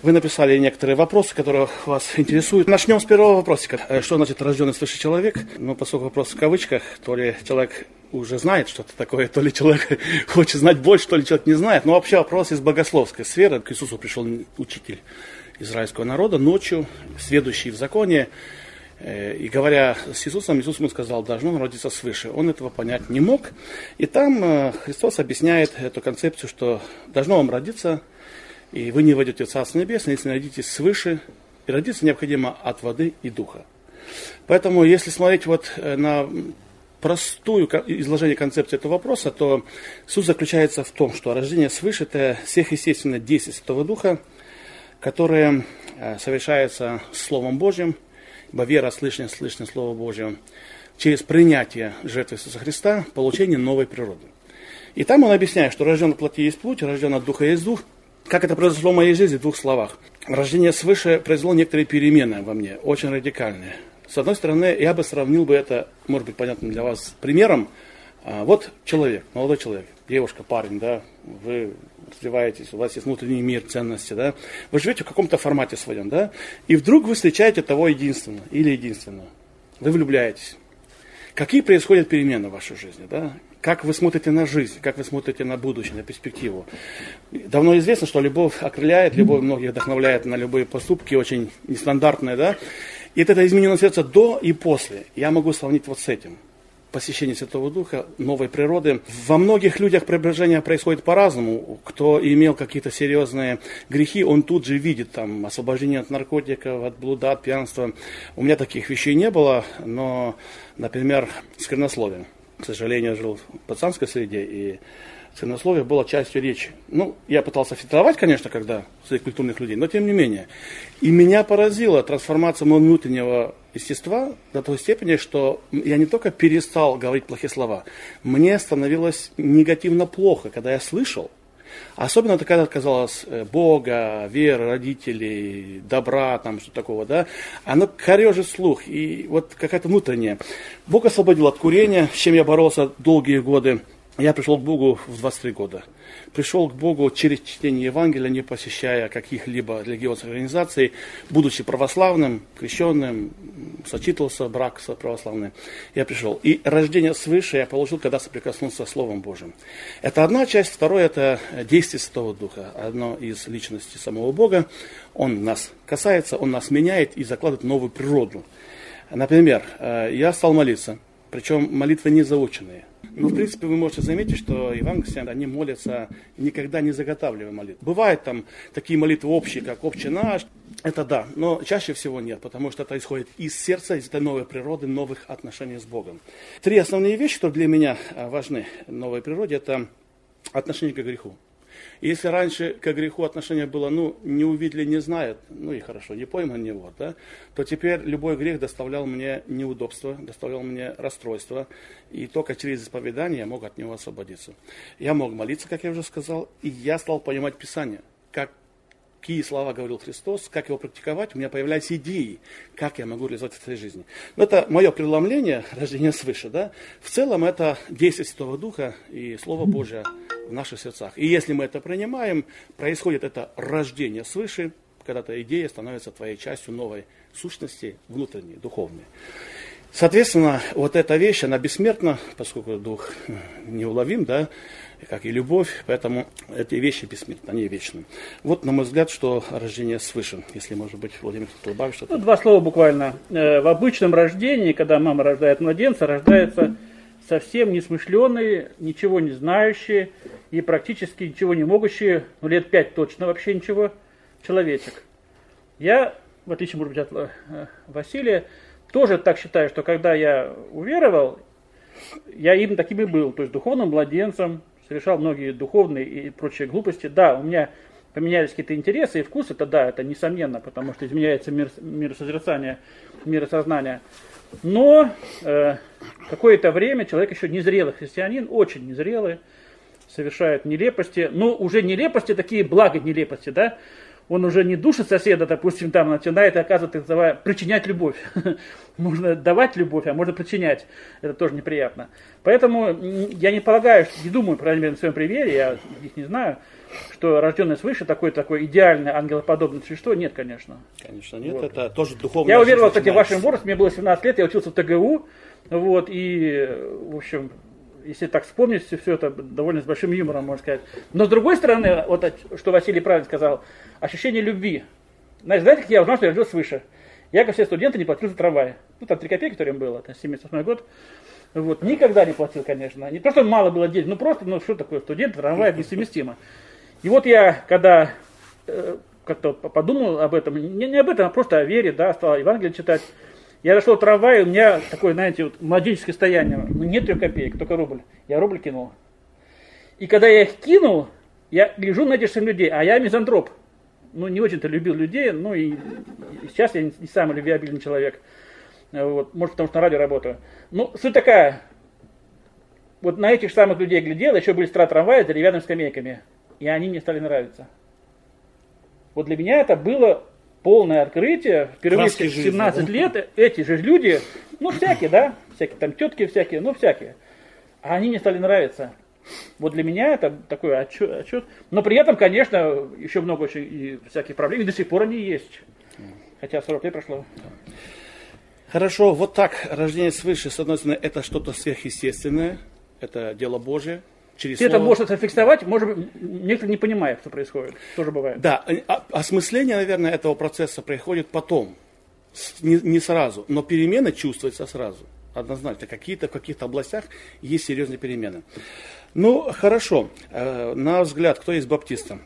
Вы написали некоторые вопросы, которые вас интересуют. Начнем с первого вопросика. Э, что значит рожденный свыше человек? Ну, поскольку вопрос в кавычках, то ли человек уже знает что-то такое, то ли человек хочет знать больше, то ли человек не знает. Но вообще вопрос из богословской сферы. К Иисусу пришел учитель израильского народа ночью, сведущий в законе, э, и говоря с Иисусом, Иисус ему сказал, должно он родиться свыше. Он этого понять не мог. И там э, Христос объясняет эту концепцию, что должно вам родиться, и вы не войдете в Царство Небесное, если родитесь свыше. И родиться необходимо от воды и духа. Поэтому, если смотреть вот э, на простую изложение концепции этого вопроса, то суть заключается в том, что рождение свыше – это сверхъестественное действие Святого Духа, которое э, совершается Словом Божьим, ибо вера, слышание, слышное Слово Божье, через принятие жертвы Иисуса Христа, получение новой природы. И там он объясняет, что рожден от плоти есть плоть, рожден от духа есть дух. Как это произошло в моей жизни в двух словах. Рождение свыше произвело некоторые перемены во мне, очень радикальные. С одной стороны, я бы сравнил бы это, может быть, понятным для вас примером. А, вот человек, молодой человек, девушка, парень, да, вы развиваетесь, у вас есть внутренний мир, ценности, да, вы живете в каком-то формате своем, да, и вдруг вы встречаете того единственного или единственного, вы влюбляетесь. Какие происходят перемены в вашей жизни, да? Как вы смотрите на жизнь, как вы смотрите на будущее, на перспективу. Давно известно, что любовь окрыляет, любовь многих вдохновляет на любые поступки, очень нестандартные, да? И это изменено сердце до и после. Я могу сравнить вот с этим посещение Святого Духа, новой природы. Во многих людях преображение происходит по-разному. Кто имел какие-то серьезные грехи, он тут же видит там освобождение от наркотиков, от блуда, от пьянства. У меня таких вещей не было, но, например, сквернословие. К сожалению, жил в пацанской среде, и Цернословие было частью речи. Ну, я пытался фильтровать, конечно, когда своих культурных людей, но тем не менее. И меня поразила трансформация моего внутреннего естества до той степени, что я не только перестал говорить плохие слова, мне становилось негативно плохо, когда я слышал. Особенно это когда казалось э, Бога, веры, родителей, добра, там что такого, да, оно корежит слух. И вот какая-то внутренняя. Бог освободил от курения, с чем я боролся долгие годы. Я пришел к Богу в 23 года. Пришел к Богу через чтение Евангелия, не посещая каких-либо религиозных организаций, будучи православным, крещенным, сочитывался брак с православным. Я пришел. И рождение свыше я получил, когда соприкоснулся с Словом Божьим. Это одна часть. Второе – это действие Святого Духа. Одно из личностей самого Бога. Он нас касается, он нас меняет и закладывает новую природу. Например, э, я стал молиться, причем молитвы не заученные. Ну, в принципе, вы можете заметить, что евангелисты, они молятся, никогда не заготавливая молитву. Бывают там такие молитвы общие, как «Отче наш», это да, но чаще всего нет, потому что это исходит из сердца, из этой новой природы, новых отношений с Богом. Три основные вещи, которые для меня а, важны в новой природе, это отношение к греху. Если раньше к греху отношение было, ну, не увидели, не знают, ну и хорошо, не пойман, не вот, да, то теперь любой грех доставлял мне неудобства, доставлял мне расстройство, и только через исповедание я мог от него освободиться. Я мог молиться, как я уже сказал, и я стал понимать Писание, как какие слова говорил Христос, как его практиковать, у меня появлялись идеи, как я могу реализовать в своей жизни. Но это мое преломление, рождение свыше. Да? В целом это действие Святого Духа и Слово Божье в наших сердцах. И если мы это принимаем, происходит это рождение свыше, когда эта идея становится твоей частью новой сущности, внутренней, духовной. Соответственно, вот эта вещь, она бессмертна, поскольку дух неуловим, да, как и любовь, поэтому эти вещи бессмертны, они вечны. Вот, на мой взгляд, что рождение свыше, если, может быть, Владимир, кто добавит что-то. Ну, два слова буквально. Э, в обычном рождении, когда мама рождает младенца, рождается совсем несмышленый, ничего не знающий и практически ничего не могущий, ну, лет пять точно вообще ничего, человечек. Я, в отличие, может быть, от э, Василия, тоже так считаю, что когда я уверовал, я им таким и был, то есть духовным младенцем, совершал многие духовные и прочие глупости. Да, у меня поменялись какие-то интересы и вкусы, это да, это несомненно, потому что изменяется мир, миросозерцание, миросознание. Но э, какое-то время человек еще незрелый христианин, очень незрелый, совершает нелепости, но уже нелепости такие благо нелепости, да, он уже не душит соседа, допустим, там начинает, оказывается, причинять любовь. можно давать любовь, а можно причинять. Это тоже неприятно. Поэтому я не полагаю, не думаю, по крайней мере, на своем примере, я их не знаю, что рожденный свыше такой такой идеальный ангелоподобное существо, нет, конечно. Конечно, нет, вот. это тоже духовное. Я уверовал, кстати, в вашем возрасте, мне было 17 лет, я учился в ТГУ, вот, и, в общем, если так вспомнить, все это довольно с большим юмором, можно сказать. Но с другой стороны, вот что Василий правильно сказал, ощущение любви. Знаете, знаете, как я узнал, что я родился свыше? Я, как все студенты, не платил за трамвай. Ну, там 3 копейки, который им было, это 78 год. Вот. Никогда не платил, конечно. Не то, что мало было денег, ну просто, ну что такое, студент, трамвай, несовместимо. И вот я, когда э, как-то подумал об этом, не, не об этом, а просто о вере, да, стал Евангелие читать, я зашел в трамвай, у меня такое, знаете, вот младенческое состояние. Ну, нет трех копеек, только рубль. Я рубль кинул. И когда я их кинул, я гляжу на этих людей, а я мизантроп. Ну, не очень-то любил людей, ну и, и сейчас я не, не самый любвеобильный человек. Вот, может, потому что на радио работаю. Ну, суть такая. Вот на этих самых людей глядел, еще были стра трамвая с деревянными скамейками. И они мне стали нравиться. Вот для меня это было полное открытие. Впервые в 17 жизни, лет эти же люди, ну всякие, да, всякие там тетки всякие, ну всякие. А они мне стали нравиться. Вот для меня это такой отчет, отчет. Но при этом, конечно, еще много очень и всяких проблем, и до сих пор они есть. Хотя 40 лет прошло. Хорошо, вот так, рождение свыше, с одной стороны, это что-то сверхъестественное, это дело Божие, через Ты слово... это можешь зафиксовать, может быть, некоторые не понимают, что происходит. Тоже бывает. Да, а, осмысление, наверное, этого процесса происходит потом, не, не сразу, но перемены чувствуются сразу. Однозначно, какие-то в каких-то областях есть серьезные перемены. Ну, хорошо. Э, на взгляд, кто есть баптистом?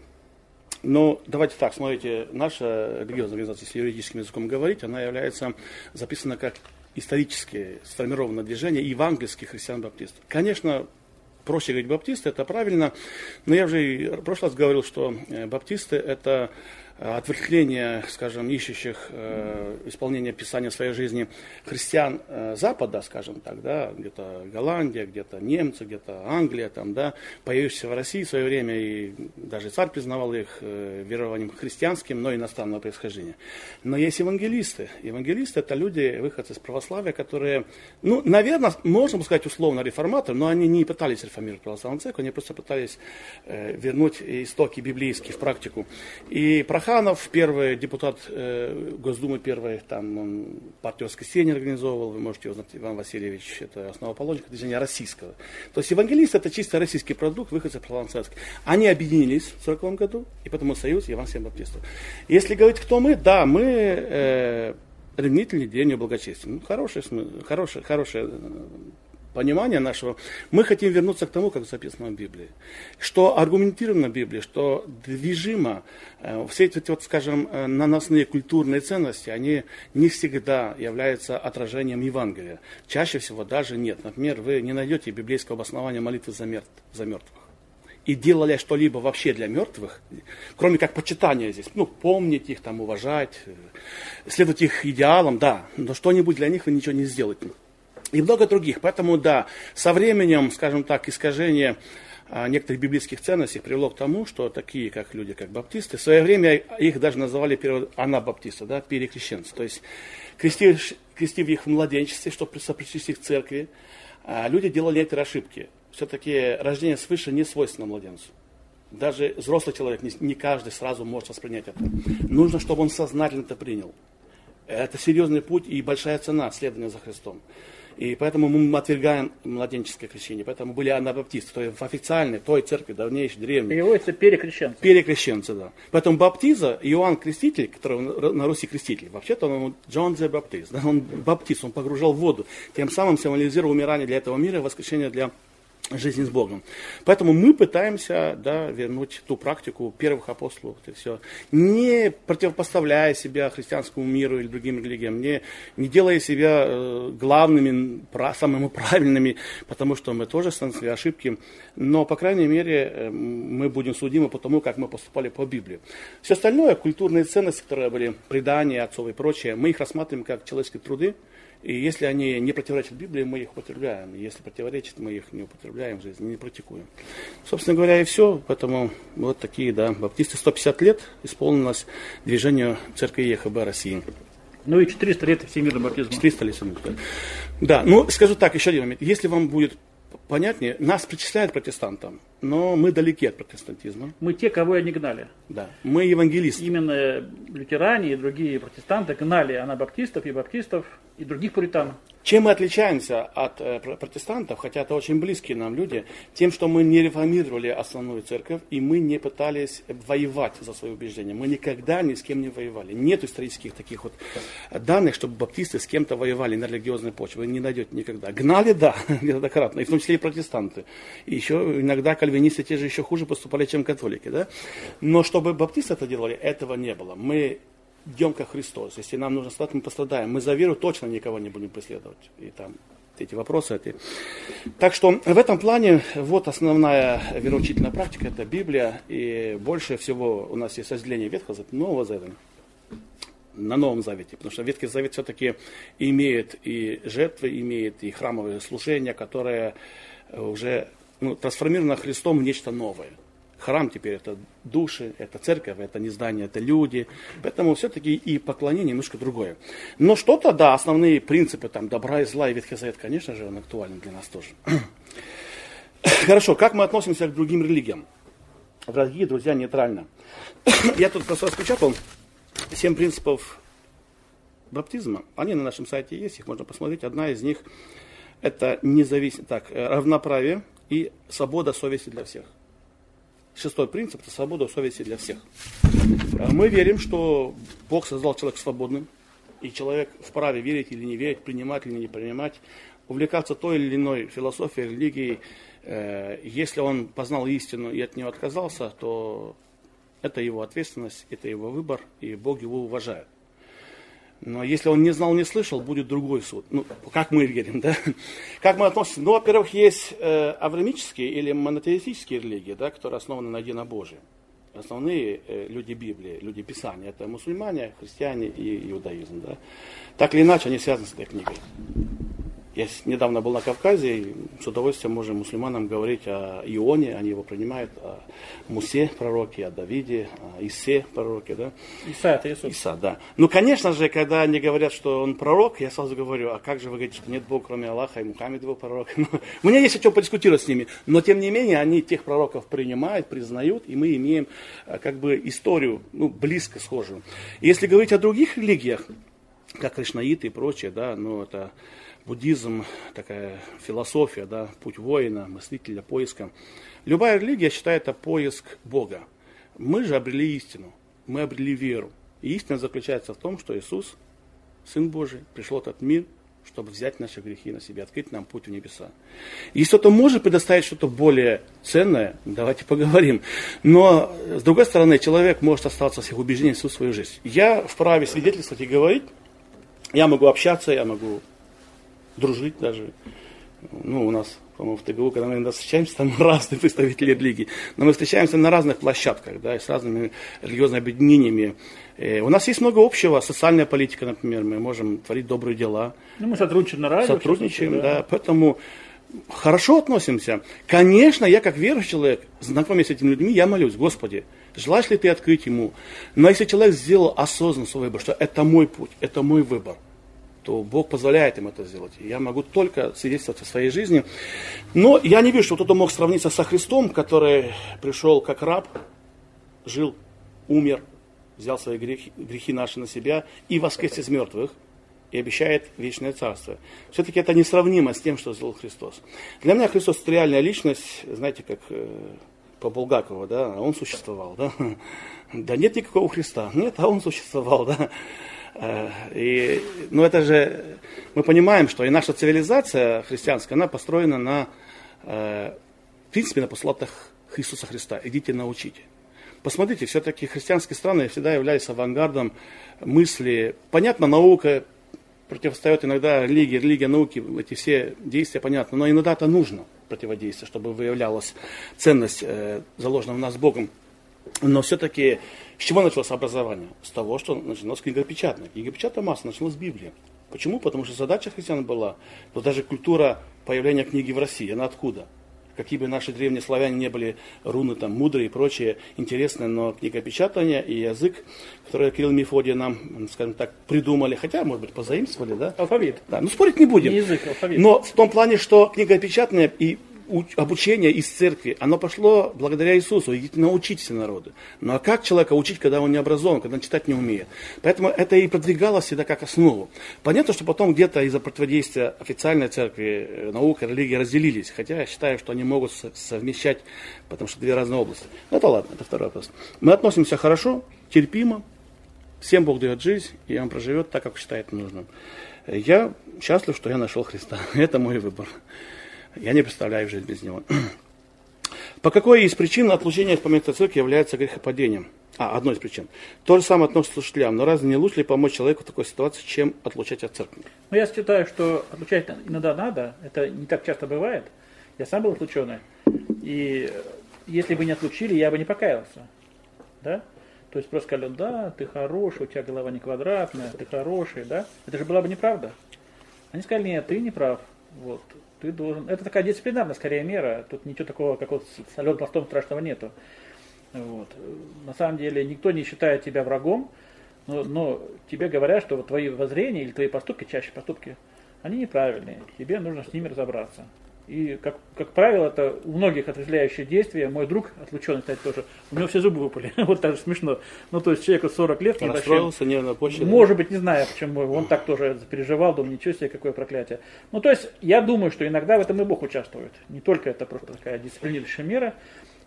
Ну, давайте так, смотрите, наша религиозная организация, если юридическим языком говорить, она является записана как исторически сформированное движение евангельских христиан-баптистов. Конечно, проще говорить баптисты, это правильно. Но я уже в прошлый раз говорил, что э, баптисты это отвлечение, скажем, ищущих э, исполнения Писания своей жизни христиан э, Запада, скажем так, да, где-то Голландия, где-то немцы, где-то Англия, там, да, появившиеся в России в свое время, и даже царь признавал их э, верованием христианским, но иностранного происхождения. Но есть евангелисты. Евангелисты это люди, выходцы из православия, которые, ну, наверное, можно сказать условно реформаторы, но они не пытались реформировать православную церковь, они просто пытались э, вернуть истоки библейские в практику. И Прохор Тарханов, первый депутат э, Госдумы, первый, там он партию воскресенье организовывал, вы можете его знать, Иван Васильевич, это основоположник движения российского. То есть евангелист это чисто российский продукт, выходцы православных Они объединились в 40 году, и потому союз Иван Семь Баптистов. Если говорить, кто мы, да, мы э, ревнители День благочестия. Ну, хороший, хороший, хороший понимания нашего, мы хотим вернуться к тому, как записано в Библии. Что аргументировано в Библии, что движимо, э, все эти, вот, скажем, э, наносные культурные ценности, они не всегда являются отражением Евангелия. Чаще всего даже нет. Например, вы не найдете библейского обоснования молитвы за, мертв, за мертвых. И делали что-либо вообще для мертвых, кроме как почитания здесь, ну, помнить их, там, уважать, э, следовать их идеалам, да, но что-нибудь для них вы ничего не сделаете и много других. Поэтому, да, со временем, скажем так, искажение а, некоторых библейских ценностей привело к тому, что такие, как люди, как баптисты, в свое время их даже называли анабаптисты, да, перекрещенцы. То есть, крестив, крестив их в младенчестве, чтобы сопричастить к церкви, а, люди делали некоторые ошибки. Все-таки рождение свыше не свойственно младенцу. Даже взрослый человек, не каждый сразу может воспринять это. Нужно, чтобы он сознательно это принял. Это серьезный путь и большая цена следования за Христом. И поэтому мы отвергаем младенческое крещение. Поэтому были анабаптисты, то есть в официальной, той церкви, давнейшей, древней. Переводится перекрещенцы. Перекрещенцы, да. Поэтому баптиза, Иоанн Креститель, который на Руси креститель, вообще-то он Джон Зе Баптист, да, он баптист, он погружал в воду, тем самым символизировал умирание для этого мира и воскрешение для жизни с Богом. Поэтому мы пытаемся да, вернуть ту практику первых апостолов, это все, не противопоставляя себя христианскому миру или другим религиям, не, не делая себя э, главными, самыми правильными, потому что мы тоже совершили ошибки, но, по крайней мере, э, мы будем судимы по тому, как мы поступали по Библии. Все остальное, культурные ценности, которые были, предания отцов и прочее, мы их рассматриваем как человеческие труды, И если они не противоречат Библии, мы их употребляем. Если противоречат, мы их не употребляем в жизни, не практикуем. Собственно говоря, и все. Поэтому вот такие, да, баптисты 150 лет исполнилось движению церкви ЕХБ России. Ну и 400 лет всемирного баптизма. 400 лет. Да, ну скажу так, еще один момент. Если вам будет понятнее, нас причисляют протестантам, но мы далеки от протестантизма. Мы те, кого они гнали. Да, мы евангелисты. Именно лютеране и другие протестанты гнали анабаптистов и баптистов и других пуритан. Чем мы отличаемся от э, протестантов, хотя это очень близкие нам люди, тем, что мы не реформировали основную церковь, и мы не пытались воевать за свои убеждения. Мы никогда ни с кем не воевали. Нет исторических таких вот данных, чтобы баптисты с кем-то воевали на религиозной почве. Вы не найдете никогда. Гнали, да, неоднократно, и в том числе протестанты. И еще иногда кальвинисты те же еще хуже поступали, чем католики. Да? Но чтобы баптисты это делали, этого не было. Мы идем как Христос. Если нам нужно страдать, мы пострадаем. Мы за веру точно никого не будем преследовать. И там эти вопросы. Эти. Так что в этом плане вот основная вероучительная практика, это Библия. И больше всего у нас есть разделение Ветхого Завета, Нового Завета на Новом Завете. Потому что Ветхий Завет все-таки имеет и жертвы, имеет и храмовые служения, которые уже ну, трансформированы Христом в нечто новое. Храм теперь это души, это церковь, это не здание, это люди. Поэтому все-таки и поклонение немножко другое. Но что-то, да, основные принципы там добра и зла и Ветхий Завет, конечно же, он актуален для нас тоже. Хорошо, как мы относимся к другим религиям? Дорогие друзья, нейтрально. Я тут просто распечатал семь принципов баптизма. Они на нашем сайте есть, их можно посмотреть. Одна из них это независимость, так, равноправие и свобода совести для всех. Шестой принцип – это свобода совести для всех. А мы верим, что Бог создал человека свободным, и человек вправе верить или не верить, принимать или не принимать, увлекаться той или иной философией, религией. Э, если он познал истину и от нее отказался, то это его ответственность, это его выбор, и Бог его уважает. Но если он не знал, не слышал, будет другой суд. Ну, как мы верим, да? Как мы относимся? Ну, во-первых, есть э, аврамические или монотеистические религии, да, которые основаны на единобожии. Основные э, люди Библии, люди Писания, это мусульмане, христиане и иудаизм. Да? Так или иначе, они связаны с этой книгой. Я недавно был на Кавказе, и с удовольствием можем мусульманам говорить о Ионе, они его принимают, о Мусе пророке, о Давиде, о Исе пророке. Да? Иса это Иисус. Иса, да. Ну, конечно же, когда они говорят, что он пророк, я сразу говорю, а как же вы говорите, что нет Бога, кроме Аллаха, и Мухаммед его пророк? Ну, у меня есть о чем подискутировать с ними, но тем не менее они тех пророков принимают, признают, и мы имеем э, как бы историю ну, близко схожую. Если говорить о других религиях, как кришнаиты и прочее, да, ну это буддизм, такая философия, да, путь воина, мыслителя, поиска. Любая религия считает это поиск Бога. Мы же обрели истину, мы обрели веру. И истина заключается в том, что Иисус, Сын Божий, пришел в этот мир, чтобы взять наши грехи на себя, открыть нам путь в небеса. Если кто-то может предоставить что-то более ценное, давайте поговорим. Но, с другой стороны, человек может остаться в своих убеждениях всю свою жизнь. Я вправе свидетельствовать и говорить, я могу общаться, я могу дружить даже. Ну, у нас, по-моему, в ТГУ, когда мы иногда встречаемся, там разные представители религии. Но мы встречаемся на разных площадках, да, и с разными религиозными объединениями. Э, у нас есть много общего. Социальная политика, например, мы можем творить добрые дела. Ну, мы сотрудничаем на радио. Сотрудничаем, да. да. Поэтому хорошо относимся. Конечно, я как верующий человек, знакомясь с этими людьми, я молюсь, Господи, желаешь ли ты открыть ему? Но если человек сделал осознанный свой выбор, что это мой путь, это мой выбор – то Бог позволяет им это сделать. Я могу только свидетельствовать о своей жизни. Но я не вижу, что кто-то мог сравниться со Христом, который пришел как раб, жил, умер, взял свои грехи, грехи наши на себя и воскрес из мертвых и обещает вечное царство. Все-таки это несравнимо с тем, что сделал Христос. Для меня Христос это реальная личность, знаете, как э, по Булгакову, да, он существовал, да. Да нет никакого Христа, нет, а он существовал, да. Э, и, ну это же, мы понимаем, что и наша цивилизация христианская, она построена на, э, в принципе, на постулатах Иисуса Христа. Идите научите. Посмотрите, все-таки христианские страны всегда являлись авангардом мысли. Понятно, наука противостоит иногда религии, религия науки, эти все действия понятно, но иногда это нужно противодействие, чтобы выявлялась ценность, э, заложенная в нас Богом. Но все-таки с чего началось образование? С того, что началось книгопечатание. Книгопечатная масса началась с Библии. Почему? Потому что задача христиан была, но даже культура появления книги в России, она откуда? Какие бы наши древние славяне не были руны там мудрые и прочее, интересные, но книгопечатание и язык, который Кирилл и Мефодий нам, скажем так, придумали, хотя, может быть, позаимствовали, да? Алфавит. Да, ну спорить не будем. Не язык, алфавит. Но в том плане, что книгопечатание и обучение из церкви, оно пошло благодаря Иисусу. Идите научитесь народы. Ну а как человека учить, когда он не образован, когда он читать не умеет? Поэтому это и продвигалось всегда как основу. Понятно, что потом где-то из-за противодействия официальной церкви, э, наука, религия разделились. Хотя я считаю, что они могут совмещать, потому что две разные области. Но это ладно, это второй вопрос. Мы относимся хорошо, терпимо. Всем Бог дает жизнь, и он проживет так, как считает нужным. Я счастлив, что я нашел Христа. Это мой выбор. Я не представляю жизнь без него. По какой из причин отлучения от помета церкви является грехопадением? А, одной из причин. То же самое относится к слушателям. Но разве не лучше ли помочь человеку в такой ситуации, чем отлучать от церкви? Ну, я считаю, что отлучать иногда надо. Это не так часто бывает. Я сам был отлученный. И если бы не отлучили, я бы не покаялся. Да? То есть просто сказали, да, ты хороший, у тебя голова не квадратная, ты хороший, да? Это же была бы неправда. Они сказали, нет, ты не прав. Вот ты должен... Это такая дисциплинарная скорее мера, тут ничего такого, как вот с Аленой Пластом страшного нету. Вот. На самом деле никто не считает тебя врагом, но, но тебе говорят, что вот твои воззрения или твои поступки, чаще поступки, они неправильные, тебе нужно с ними разобраться. И, как, как правило, это у многих отрезвляющее действие. Мой друг, отлученный, кстати, тоже, у него все зубы выпали. вот даже смешно. Ну, то есть человеку 40 лет. Расстроился, нервно почта. Может быть, не знаю, почему. Он так тоже переживал, думал, ничего себе, какое проклятие. Ну, то есть, я думаю, что иногда в этом и Бог участвует. Не только это просто такая дисциплинирующая мера.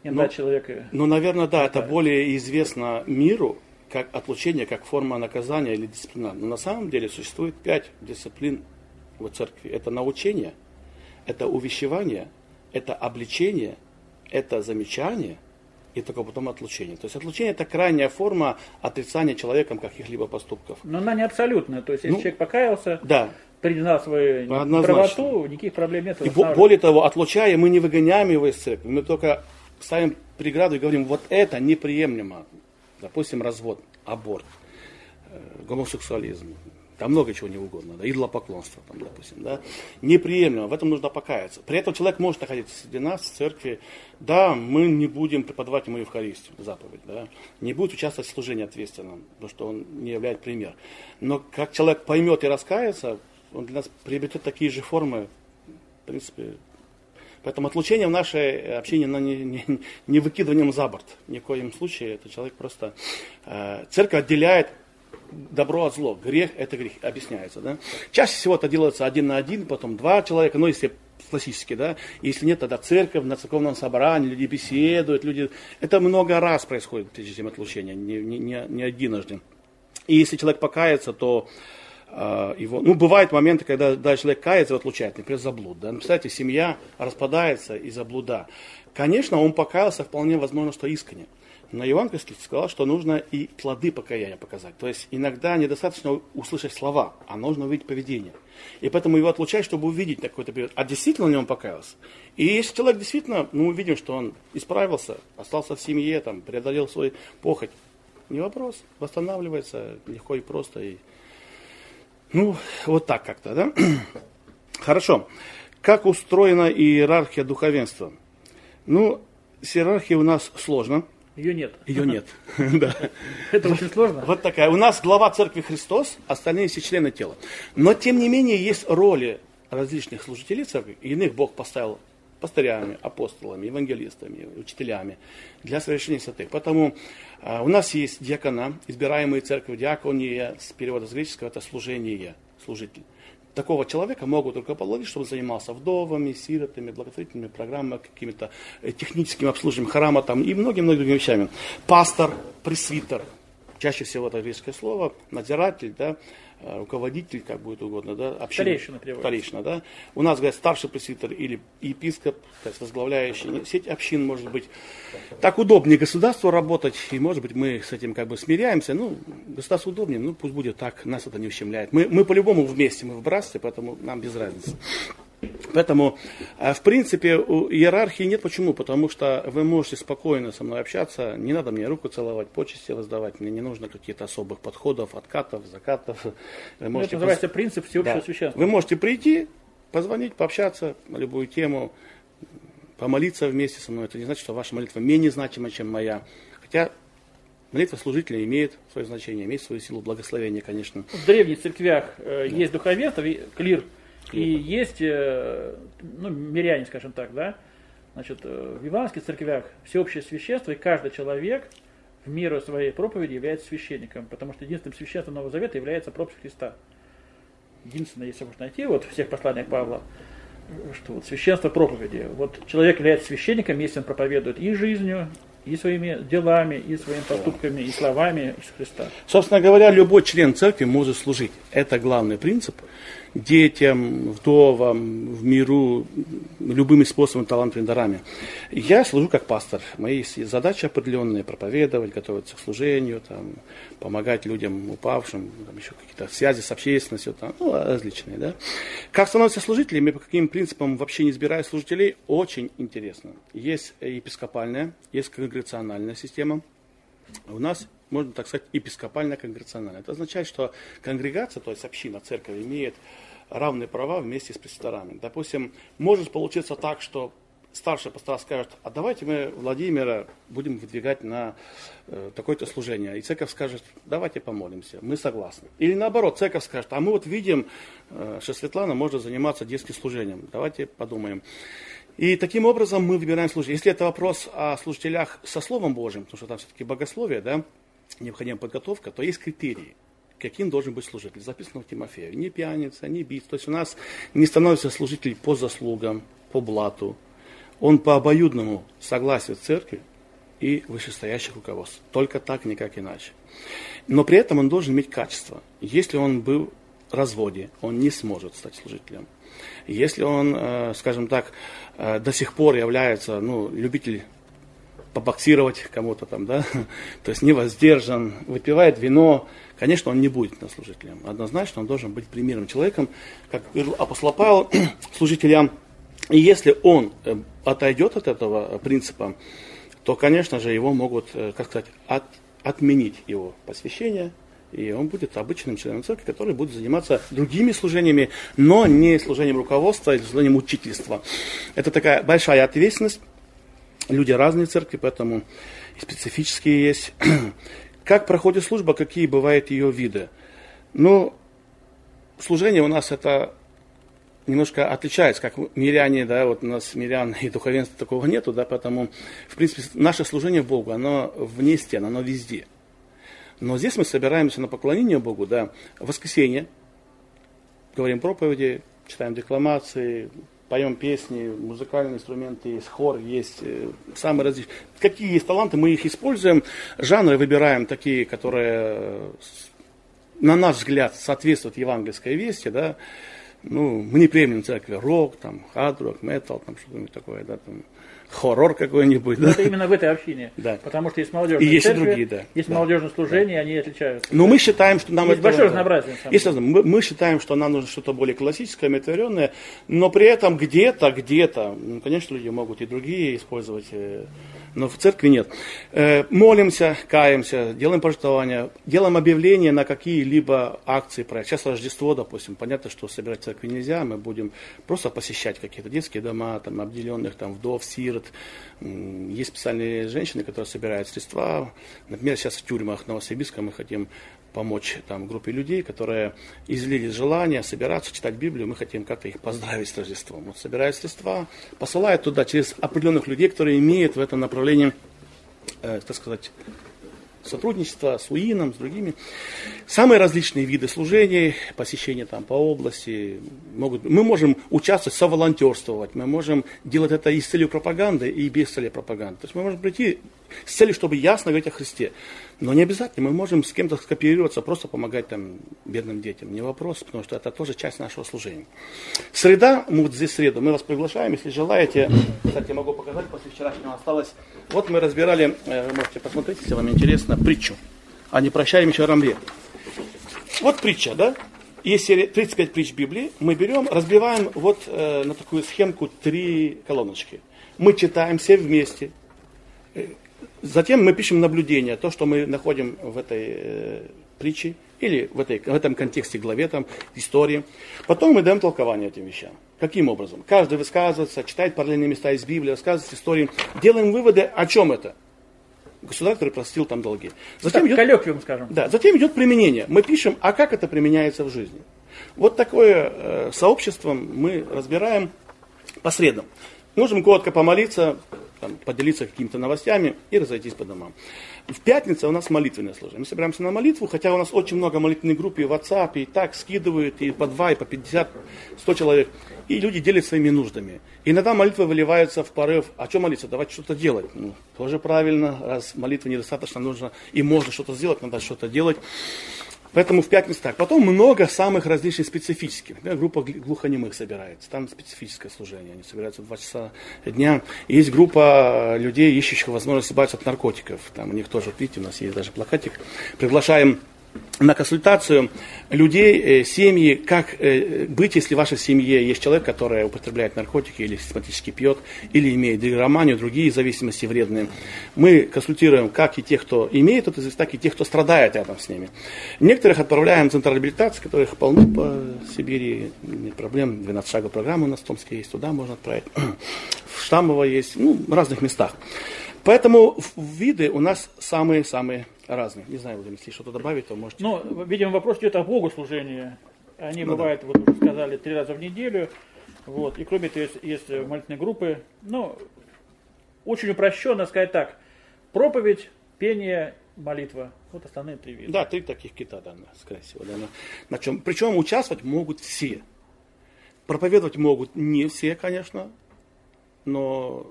Иногда ну, человек... Ну, наверное, да, это более известно миру, как отлучение, как форма наказания или дисциплина. Но на самом деле существует пять дисциплин в церкви. Это научение – это увещевание, это обличение, это замечание и только потом отлучение. То есть отлучение это крайняя форма отрицания человеком каких-либо поступков. Но она не абсолютная. То есть если ну, человек покаялся, да. признал свою Однозначно. правоту, никаких проблем нет. И более того, отлучая, мы не выгоняем его из церкви, мы только ставим преграду и говорим, вот это неприемлемо. Допустим, развод, аборт, э, гомосексуализм, там много чего не угодно, да, идолопоклонство, там, допустим, да, неприемлемо, в этом нужно покаяться. При этом человек может находиться среди нас, в церкви, да, мы не будем преподавать ему Евхаристию, заповедь, да, не будет участвовать в служении ответственном, потому что он не является пример. Но как человек поймет и раскается, он для нас приобретет такие же формы, в принципе, Поэтому отлучение в нашей общине не, не, не выкидыванием за борт. Ни в коем случае. Это человек просто... Э, церковь отделяет добро от зло. Грех – это грех, объясняется. Да? Чаще всего это делается один на один, потом два человека, но если классически, да, если нет, тогда церковь, на церковном собрании, люди беседуют, люди... Это много раз происходит, прежде чем отлучение, не, не, не, единожды. И если человек покается, то э, его... Ну, бывают моменты, когда да, человек кается и отлучает, например, за блуд. Да? Ну, представляете, семья распадается из-за блуда. Конечно, он покаялся, вполне возможно, что искренне на евангельский сказал, что нужно и плоды покаяния показать. То есть иногда недостаточно услышать слова, а нужно увидеть поведение. И поэтому его отлучают, чтобы увидеть какой-то период. А действительно ли он покаялся? И если человек действительно, ну, увидим, что он исправился, остался в семье, там, преодолел свой похоть, не вопрос, восстанавливается легко и просто. И... Ну, вот так как-то, да? Хорошо. Как устроена иерархия духовенства? Ну, с иерархией у нас сложно – ее нет. Ее нет. да. Это очень сложно. Вот такая. У нас глава церкви Христос, остальные все члены тела. Но тем не менее есть роли различных служителей церкви. Иных Бог поставил пастырями, апостолами, евангелистами, учителями для совершения святых. Поэтому а, у нас есть диакона, избираемые церковью, диакония, с перевода с греческого это служение, служитель такого человека могут только положить, чтобы занимался вдовами, сиротами, благотворительными программами, какими-то э, техническим обслуживанием храма там, и многими-многими другими вещами. Пастор, пресвитер, чаще всего это греческое слово, надзиратель, да, руководитель, как будет угодно, да, община. Старейшина Старейшина, да. У нас, говорят, старший пресвитер или епископ, то есть возглавляющий сеть общин, может быть. Так удобнее государству работать, и, может быть, мы с этим как бы смиряемся. Ну, государству удобнее, ну, пусть будет так, нас это не ущемляет. Мы, мы по-любому вместе, мы в братстве, поэтому нам без разницы. Поэтому, а, в принципе, у иерархии нет. Почему? Потому что вы можете спокойно со мной общаться, не надо мне руку целовать, почести воздавать, мне не нужно каких-то особых подходов, откатов, закатов. Вы можете Это называется принцип всеобщего да. священства. Вы можете прийти, позвонить, пообщаться на любую тему, помолиться вместе со мной. Это не значит, что ваша молитва менее значима, чем моя. Хотя молитва служителя имеет свое значение, имеет свою силу благословения, конечно. В древних церквях э, есть духовенство, ви- клир, и есть, э, ну, миряне, скажем так, да. Значит, э, в иванских церквях всеобщее священство, и каждый человек в меру своей проповеди является священником, потому что единственным священством Нового Завета является проповедь Христа. Единственное, если можно найти вот в всех посланиях Павла, что вот священство проповеди. Вот человек является священником, если он проповедует и жизнью, и своими делами, и своими поступками, и словами Иисуса Христа. Собственно говоря, любой член церкви может служить. Это главный принцип. Детям, вдовам, в миру, любыми способами, талантами, дарами. Я служу как пастор. Мои задачи определенные, проповедовать, готовиться к служению, там, помогать людям упавшим, там, еще какие-то связи с общественностью, там, ну, различные. Да? Как становятся служителями, по каким принципам вообще не избирают служителей, очень интересно. Есть епископальная, есть конгрегациональная система. У нас, можно так сказать, епископальная конгрегациональная. Это означает, что конгрегация, то есть община, церковь, имеет равные права вместе с пресвитерами. Допустим, может получиться так, что старший пастор скажет, а давайте мы Владимира будем выдвигать на э, такое-то служение. И церковь скажет, давайте помолимся, мы согласны. Или наоборот, церковь скажет, а мы вот видим, э, что Светлана может заниматься детским служением, давайте подумаем. И таким образом мы выбираем служение. Если это вопрос о служителях со Словом Божьим, потому что там все-таки богословие, да, необходима подготовка, то есть критерии, каким должен быть служитель. Записано в Тимофею. Не пьяница, не бить. То есть у нас не становится служитель по заслугам, по блату. Он по обоюдному согласию церкви и вышестоящих руководств. Только так, никак иначе. Но при этом он должен иметь качество. Если он был в разводе, он не сможет стать служителем. Если он, э, скажем так, э, до сих пор является ну, любитель побоксировать кому-то там, да, то есть не воздержан, выпивает вино, конечно, он не будет на служителем. Однозначно он должен быть примерным человеком, как говорил апостол Павел, служителям. И если он э, отойдет от этого принципа, то, конечно же, его могут, э, как сказать, от, отменить его посвящение, и он будет обычным членом церкви, который будет заниматься другими служениями, но не служением руководства или служением учительства. Это такая большая ответственность. Люди разные в церкви, поэтому и специфические есть. Как проходит служба, какие бывают ее виды? Ну, служение у нас это немножко отличается, как миряне, да, вот у нас мирян и духовенства такого нету, да, поэтому, в принципе, наше служение Богу, оно вне стен, оно везде. Но здесь мы собираемся на поклонение Богу, да, в воскресенье, говорим проповеди, читаем декламации, поем песни, музыкальные инструменты есть, хор есть, э, самые различные. Какие есть таланты, мы их используем, жанры выбираем такие, которые, э, на наш взгляд, соответствуют евангельской вести, да, ну, мы не приемлем церкви рок, там, хард-рок, метал, там, что-нибудь такое, да, там, хоррор какой-нибудь, да. Это именно в этой общине. Да. Потому что есть молодежные И есть и церкви, другие, да. Есть Да. молодежные служения, они отличаются. Но мы считаем, что нам Есть это большое разнообразие, Если мы, мы считаем, что нам нужно что-то более классическое, метаверенное, но при этом где-то, где-то, ну, конечно, люди могут и другие использовать, э, но в церкви нет. Э, Молимся, каемся, делаем пожертвования, делаем объявления на какие-либо акции, проекты. Сейчас Рождество, допустим, понятно, что собирать церкви нельзя, мы будем просто посещать какие-то детские дома, там, обделенных, там, вдов, сирот. М, Есть специальные женщины, которые собирают средства. Например, сейчас в тюрьмах Новосибирска мы хотим помочь там, группе людей, которые излили желание собираться, читать Библию, мы хотим как-то их поздравить с Рождеством. Вот собирают средства, посылают туда через определенных людей, которые имеют в этом направлении, э, так сказать, сотрудничество с УИНом, с другими. Самые различные виды служений, посещения там по области. Могут, мы можем участвовать, соволонтерствовать, мы можем делать это и с целью пропаганды, и без цели пропаганды. То есть мы можем прийти с целью, чтобы ясно говорить о Христе. Но не обязательно, мы можем с кем-то скооперироваться, просто помогать там бедным детям. Не вопрос, потому что это тоже часть нашего служения. Среда, мы вот здесь среду, мы вас приглашаем, если желаете. Кстати, могу показать, после вчерашнего осталось. Вот мы разбирали, э, можете посмотреть, если вам интересно, притчу о непрощаемом Рамле. Вот притча, да? есть серия 35 притч Библии, мы берем, разбиваем вот э, на такую схемку три колоночки. Мы читаем все вместе. Э, затем мы пишем наблюдения, то, что мы находим в этой притче или в, этой, в этом контексте главе, там, истории. Потом мы даем толкование этим вещам. Каким образом? Каждый высказывается, читает параллельные места из Библии, рассказывает истории. Делаем выводы, о чем это. Государь, который простил там долги. Затем так, идет, коллоквиум, скажем. Да, затем идет применение. Мы пишем, а как это применяется в жизни. Вот такое э, сообщество мы разбираем по средам. Можем коротко помолиться, там, поделиться какими-то новостями и разойтись по домам. В пятницу у нас молитвенное служение. Мы собираемся на молитву, хотя у нас очень много молитвенных групп и в WhatsApp, и так скидывают, и по два, и по 50, 100 человек. И люди делятся своими нуждами. Иногда молитва выливается в порыв, а что молиться, давайте что-то делать. Ну, тоже правильно, раз молитвы недостаточно нужно, и можно что-то сделать, надо что-то делать. Поэтому в пятницу так. Потом много самых различных специфических. Например, группа глухонемых собирается. Там специфическое служение. Они собираются в 2 часа дня. Есть группа людей, ищущих возможность избавиться от наркотиков. Там у них тоже, видите, у нас есть даже плакатик. Приглашаем на консультацию людей, э, семьи, как э, быть, если в вашей семье есть человек, который употребляет наркотики или систематически пьет, или имеет дигроманию, другие зависимости вредные. Мы консультируем как и тех, кто имеет это, так и тех, кто страдает рядом с ними. Некоторых отправляем в центр реабилитации, которых полно по Сибири, нет проблем, 12 шагов программы у нас в Томске есть, туда можно отправить. В Штамбово есть, ну, в разных местах. Поэтому виды у нас самые-самые разные. Не знаю, если что-то добавить, то можете. Ну, видимо, вопрос идет о богослужении. Они ну, бывают, да. вот уже сказали, три раза в неделю. Вот. И кроме этого есть, есть молитвенные группы. Ну, очень упрощенно сказать так. Проповедь, пение, молитва. Вот основные три вида. Да, три таких кита, да, скорее всего. Да, на чем. Причем участвовать могут все. Проповедовать могут не все, конечно, но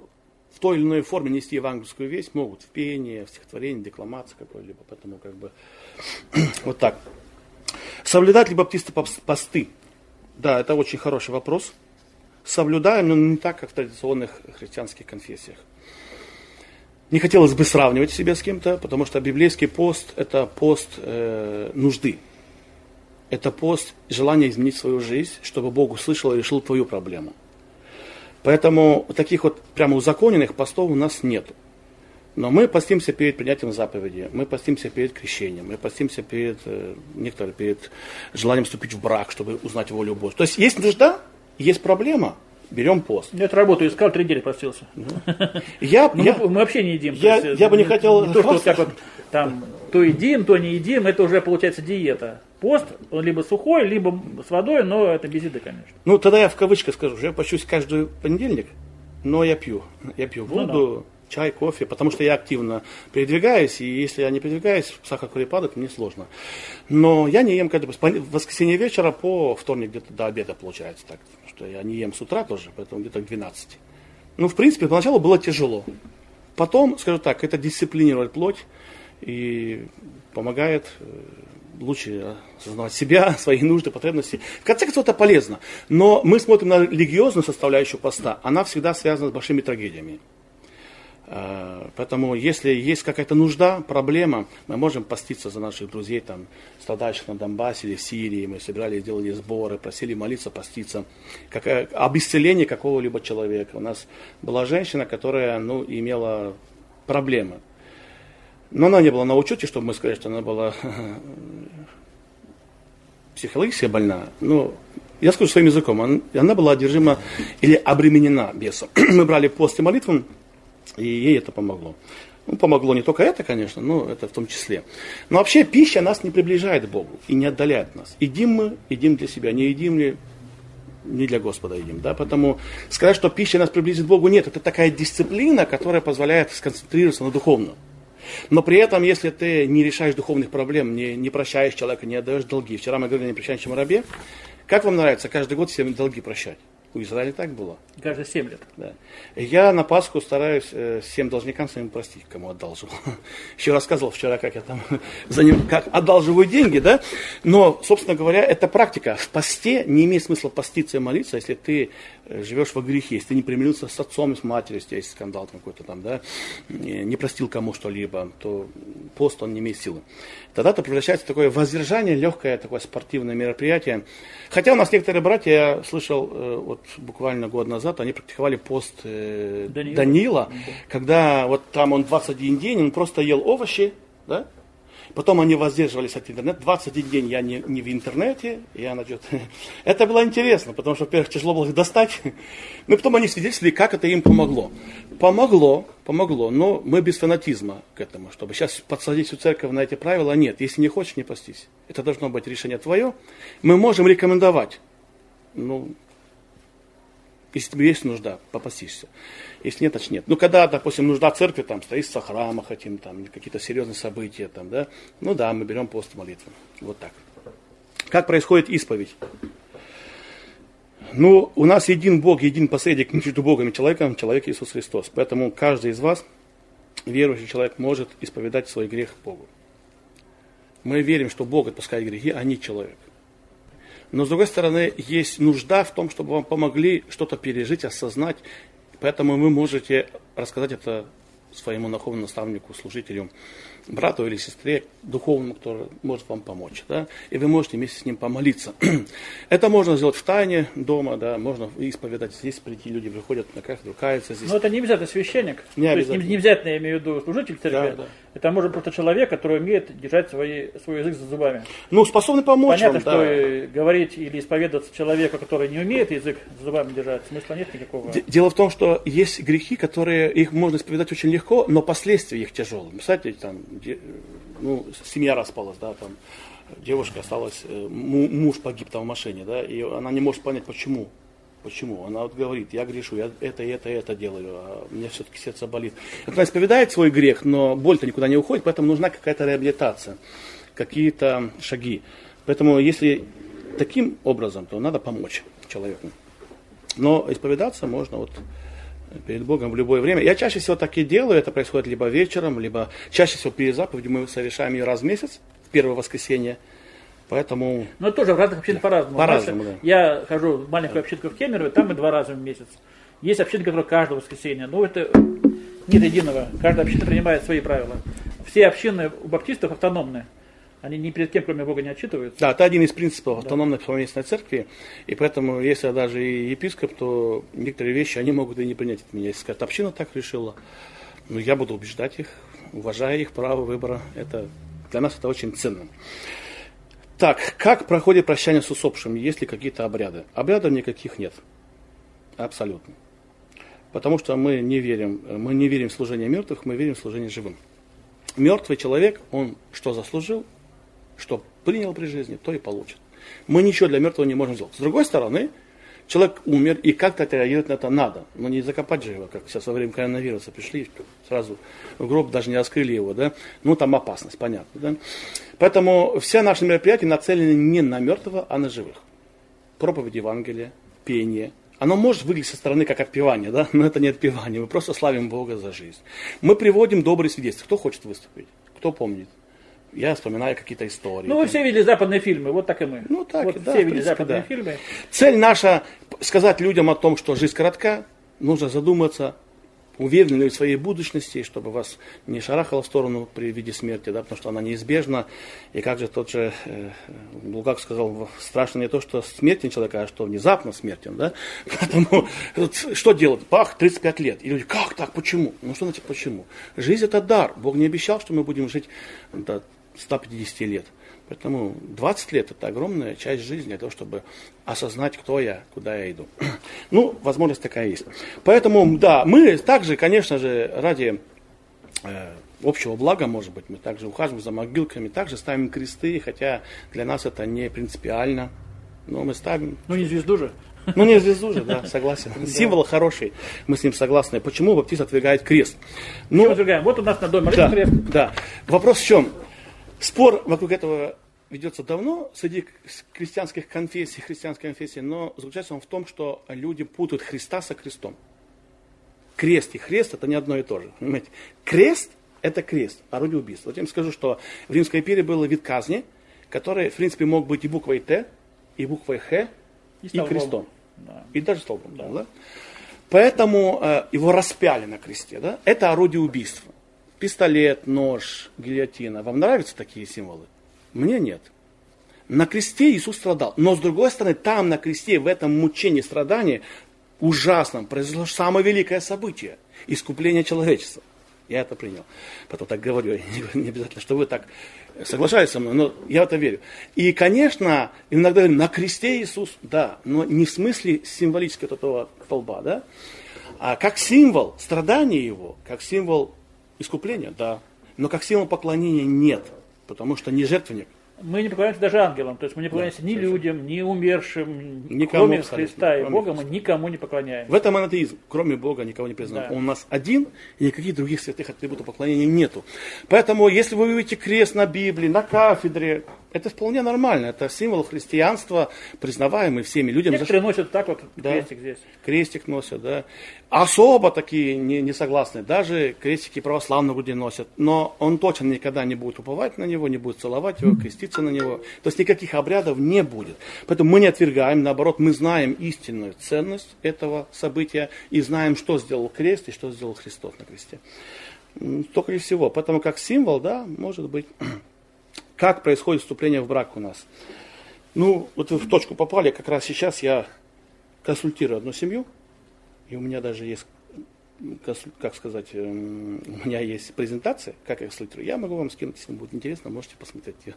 в той или иной форме нести евангельскую весть могут в пении, в стихотворении, декламации какой-либо. Поэтому как бы вот так. Соблюдать ли баптисты посты? Да, это очень хороший вопрос. Соблюдаем, но не так, как в традиционных христианских конфессиях. Не хотелось бы сравнивать себя с кем-то, потому что библейский пост – это пост э, нужды. Это пост желания изменить свою жизнь, чтобы Бог услышал и решил твою проблему. Поэтому таких вот прямо узаконенных постов у нас нет. Но мы постимся перед принятием заповеди, мы постимся перед крещением, мы постимся перед, э, некоторые перед желанием вступить в брак, чтобы узнать волю Божью. То есть есть нужда, есть проблема, берем пост. Я эту работу искал, три недели постился. Я, ну, я, мы, мы вообще не едим. Я, есть, я бы не хотел... Не то, что как вот, там, то едим, то не едим, это уже получается диета. Пост, либо сухой, либо с водой, но это без еды, конечно. Ну, тогда я в кавычках скажу, что я почусь каждый понедельник, но я пью. Я пью воду, ну, да. чай, кофе, потому что я активно передвигаюсь, и если я не передвигаюсь, сахар крови падает, мне сложно. Но я не ем каждый в воскресенье вечера по вторник где-то до обеда получается так что я не ем с утра тоже, поэтому где-то к 12. Ну, в принципе, поначалу было тяжело. Потом, скажу так, это дисциплинирует плоть и помогает э, лучше осознавать себя, свои нужды, потребности. В конце концов, это полезно. Но мы смотрим на религиозную составляющую поста. Она всегда связана с большими трагедиями. Э, поэтому, если есть какая-то нужда, проблема, мы можем поститься за наших друзей, там, страдающих на Донбассе или в Сирии. Мы собирали, делали сборы, просили молиться, поститься. Как, об исцелении какого-либо человека. У нас была женщина, которая ну, имела проблемы. Но она не была на учете, чтобы мы сказали, что она была психологически больна. Но я скажу своим языком, она была одержима или обременена бесом. мы брали пост и молитву, и ей это помогло. Ну, помогло не только это, конечно, но это в том числе. Но вообще пища нас не приближает к Богу и не отдаляет нас. Едим мы, едим для себя, не едим ли, не для Господа едим. Да? Поэтому сказать, что пища нас приблизит к Богу, нет. Это такая дисциплина, которая позволяет сконцентрироваться на духовном. Но при этом, если ты не решаешь духовных проблем, не, не прощаешь человека, не отдаешь долги. Вчера мы говорили о непрощающем рабе. Как вам нравится каждый год всем долги прощать? У Израиля так было. Каждые 7 лет. Да. Я на Пасху стараюсь э, всем должникам своим простить, кому одалжил. Еще рассказывал вчера, как я там за ним, как одалживаю деньги, да. Но, собственно говоря, это практика. В посте не имеет смысла поститься и молиться, если ты живешь во грехе, если ты не примирился с отцом и с матерью, если есть скандал какой-то там, да, не простил кому что-либо, то пост, он не имеет силы. Тогда это превращается в такое воздержание, легкое такое спортивное мероприятие. Хотя у нас некоторые братья, я слышал э, вот буквально год назад, они практиковали пост э, Данила, Данила когда вот там он 21 день, он просто ел овощи, да, Потом они воздерживались от интернета. 21 день я не, не в интернете. Я, значит, это было интересно, потому что, во-первых, тяжело было их достать. Но потом они свидетельствовали, как это им помогло. Помогло, помогло, но мы без фанатизма к этому, чтобы сейчас подсадить всю церковь на эти правила. Нет, если не хочешь, не постись. Это должно быть решение твое. Мы можем рекомендовать. Ну, если тебе есть нужда, попастишься. Если нет, значит нет. Ну, когда, допустим, нужда церкви, там, строительство храма хотим, там, какие-то серьезные события, там, да, ну да, мы берем пост молитвы. Вот так. Как происходит исповедь? Ну, у нас един Бог, един посредник между Богом и человеком, человек Иисус Христос. Поэтому каждый из вас, верующий человек, может исповедать свой грех Богу. Мы верим, что Бог отпускает грехи, а не человек. Но с другой стороны, есть нужда в том, чтобы вам помогли что-то пережить, осознать. Поэтому вы можете рассказать это своему духовному наставнику, служителю, брату или сестре духовному, который может вам помочь. Да? И вы можете вместе с ним помолиться. Это можно сделать в тайне дома, да, можно исповедать здесь, прийти, люди приходят на кафедру, каются здесь. Но это не обязательно священник. Не обязательно. Есть не, не обязательно, я имею в виду, служитель церкви. Да, да. Это может просто человек, который умеет держать свои, свой язык за зубами. Ну, способный помочь Понятно, вам, что да. говорить или исповедоваться человеку, который не умеет язык за зубами держать, смысла нет никакого. Дело в том, что есть грехи, которые их можно исповедать очень легко, но последствия их тяжелые. Представляете, там, ну, семья распалась, да, там, девушка осталась, э, муж погиб там в машине, да, и она не может понять, почему. Почему? Она вот говорит, я грешу, я это, это, это делаю, а меня все-таки сердце болит. Она исповедает свой грех, но боль-то никуда не уходит, поэтому нужна какая-то реабилитация, какие-то шаги. Поэтому если таким образом, то надо помочь человеку. Но исповедаться можно вот перед Богом в любое время. Я чаще всего так и делаю, это происходит либо вечером, либо чаще всего перед заповедью мы совершаем ее раз в месяц, первое воскресенье. Поэтому... Но тоже в разных общинах да, по-разному. По-разному, да. Я хожу в маленькую общинку в Кемерово, там мы два раза в месяц. Есть общины, которые каждое воскресенье. Но это нет единого. Каждая община принимает свои правила. Все общины у баптистов автономные. Они ни перед кем, кроме Бога, не отчитываются. Да, это один из принципов автономной поместной церкви. И поэтому, если я даже и епископ, то некоторые вещи они могут и не принять от меня. Если скажут, община так решила, ну, я буду убеждать их, уважая их право выбора. Это, для нас это очень ценно. Так, как проходит прощание с усопшими? Есть ли какие-то обряды? Обрядов никаких нет. Абсолютно. Потому что мы не верим, мы не верим в служение мертвых, мы верим в служение живым. Мертвый человек, он что заслужил, что принял при жизни, то и получит. Мы ничего для мертвого не можем сделать. С другой стороны, человек умер, и как-то отреагировать на это надо. Но не закопать же его, как сейчас во время коронавируса пришли, сразу в гроб даже не раскрыли его, да. Ну, там опасность, понятно, да. Поэтому все наши мероприятия нацелены не на мертвого, а на живых. Проповедь Евангелия, пение. Оно может выглядеть со стороны как отпевание, да, но это не отпевание. Мы просто славим Бога за жизнь. Мы приводим добрые свидетельства. Кто хочет выступить? Кто помнит? Я вспоминаю какие-то истории. Ну, вы все видели западные фильмы, вот так и мы. Ну, так, вот да, все видели западные да. фильмы. Цель наша сказать людям о том, что жизнь коротка, нужно задуматься, уверены ли в своей будущности, чтобы вас не шарахало в сторону при виде смерти, да, потому что она неизбежна. И как же тот же э, Булгак сказал, страшно не то, что смертен человека, а что внезапно смертен. Да? Поэтому что делать? Пах, 35 лет. И люди, как так, почему? Ну что значит почему? Жизнь это дар. Бог не обещал, что мы будем жить да, 150 лет. Поэтому 20 лет это огромная часть жизни для того, чтобы осознать, кто я, куда я иду. Ну, возможность такая есть. Поэтому, да, мы также, конечно же, ради э, общего блага, может быть, мы также ухаживаем за могилками, также ставим кресты, хотя для нас это не принципиально. Но мы ставим. Ну, не звезду же. Ну, не звезду же, да, согласен. Символ хороший, мы с ним согласны. Почему баптист отвергает крест? Ну, отвергаем? Вот у нас на доме да, крест. Да. Вопрос в чем? Спор вокруг этого ведется давно среди крестьянских конфессий, христианской конфессии, но заключается он в том, что люди путают Христа со крестом. Крест и хрест это не одно и то же. Понимаете? Крест это крест, орудие убийства. Вот я вам скажу, что в Римской империи был вид казни, который, в принципе, мог быть и буквой Т, и буквой Х, и, и крестом. Да. И даже столбом. Да. Да? Поэтому э, его распяли на кресте. Да? Это орудие убийства. Пистолет, нож, гильотина. Вам нравятся такие символы? Мне нет. На кресте Иисус страдал. Но с другой стороны, там на кресте, в этом мучении, страдании, ужасном, произошло самое великое событие. Искупление человечества. Я это принял. Потом так говорю, не обязательно, что вы так соглашаетесь со мной, но я в это верю. И, конечно, иногда говорим, на кресте Иисус, да, но не в смысле символического этого столба, да, а как символ страдания его, как символ искупления, да, но как символ поклонения нет, потому что не жертвенник, мы не поклоняемся даже ангелам, то есть мы не поклоняемся да, ни людям, ни умершим, никому, кроме Христа и Бога, мы никому не поклоняемся. В этом монотеизм, кроме Бога никого не признан. Да. Он у нас один, и никаких других святых атрибутов поклонения нету. Поэтому, если вы увидите крест на Библии, на кафедре, это вполне нормально, это символ христианства, признаваемый всеми людьми. Некоторые носят так вот да, крестик здесь. Крестик носят, да. Особо такие не, не согласны, даже крестики православные люди носят, но он точно никогда не будет уповать на него, не будет целовать его, креститься на него. То есть никаких обрядов не будет. Поэтому мы не отвергаем, наоборот, мы знаем истинную ценность этого события и знаем, что сделал крест и что сделал Христос на кресте. Только и всего. Поэтому как символ, да, может быть как происходит вступление в брак у нас. Ну, вот вы в точку попали, как раз сейчас я консультирую одну семью, и у меня даже есть, как сказать, эм, у меня есть презентация, как я консультирую. Я могу вам скинуть, если будет интересно, можете посмотреть ее.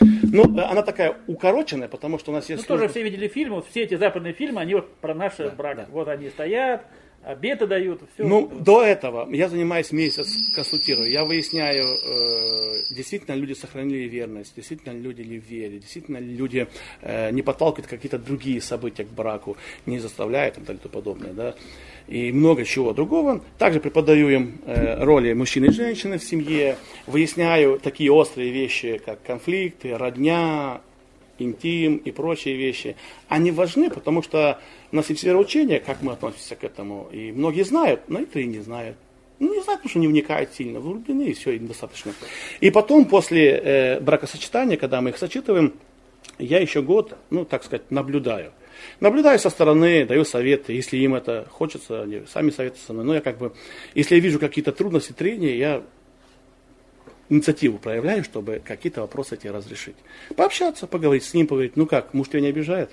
Ну, она такая укороченная, потому что у нас есть... Ну, тоже все видели фильмы, вот все эти западные фильмы, они вот про наш да, брак. Да. Вот они стоят, обеты дают. Все. Ну, до этого я занимаюсь месяц, консультирую. Я выясняю, э, действительно люди сохранили верность, действительно люди ли в вере, действительно люди э, не подталкивают какие-то другие события к браку, не заставляют и так далее и тому подобное. Да? И много чего другого. Также преподаю им э, роли мужчины и женщины в семье, выясняю такие острые вещи, как конфликты, родня, интим и прочие вещи, они важны, потому что у нас есть вероучение, как мы относимся к этому, и многие знают, но некоторые не знают. Ну, не знают, потому что не вникают сильно, влюблены, и все, им достаточно. И потом, после э, бракосочетания, когда мы их сочетываем, я еще год, ну, так сказать, наблюдаю. Наблюдаю со стороны, даю советы, если им это хочется, они сами советуют со мной. Но я как бы, если я вижу какие-то трудности, трения, я инициативу проявляю, чтобы какие-то вопросы эти разрешить. Пообщаться, поговорить с ним, поговорить, ну как, муж тебя не обижает?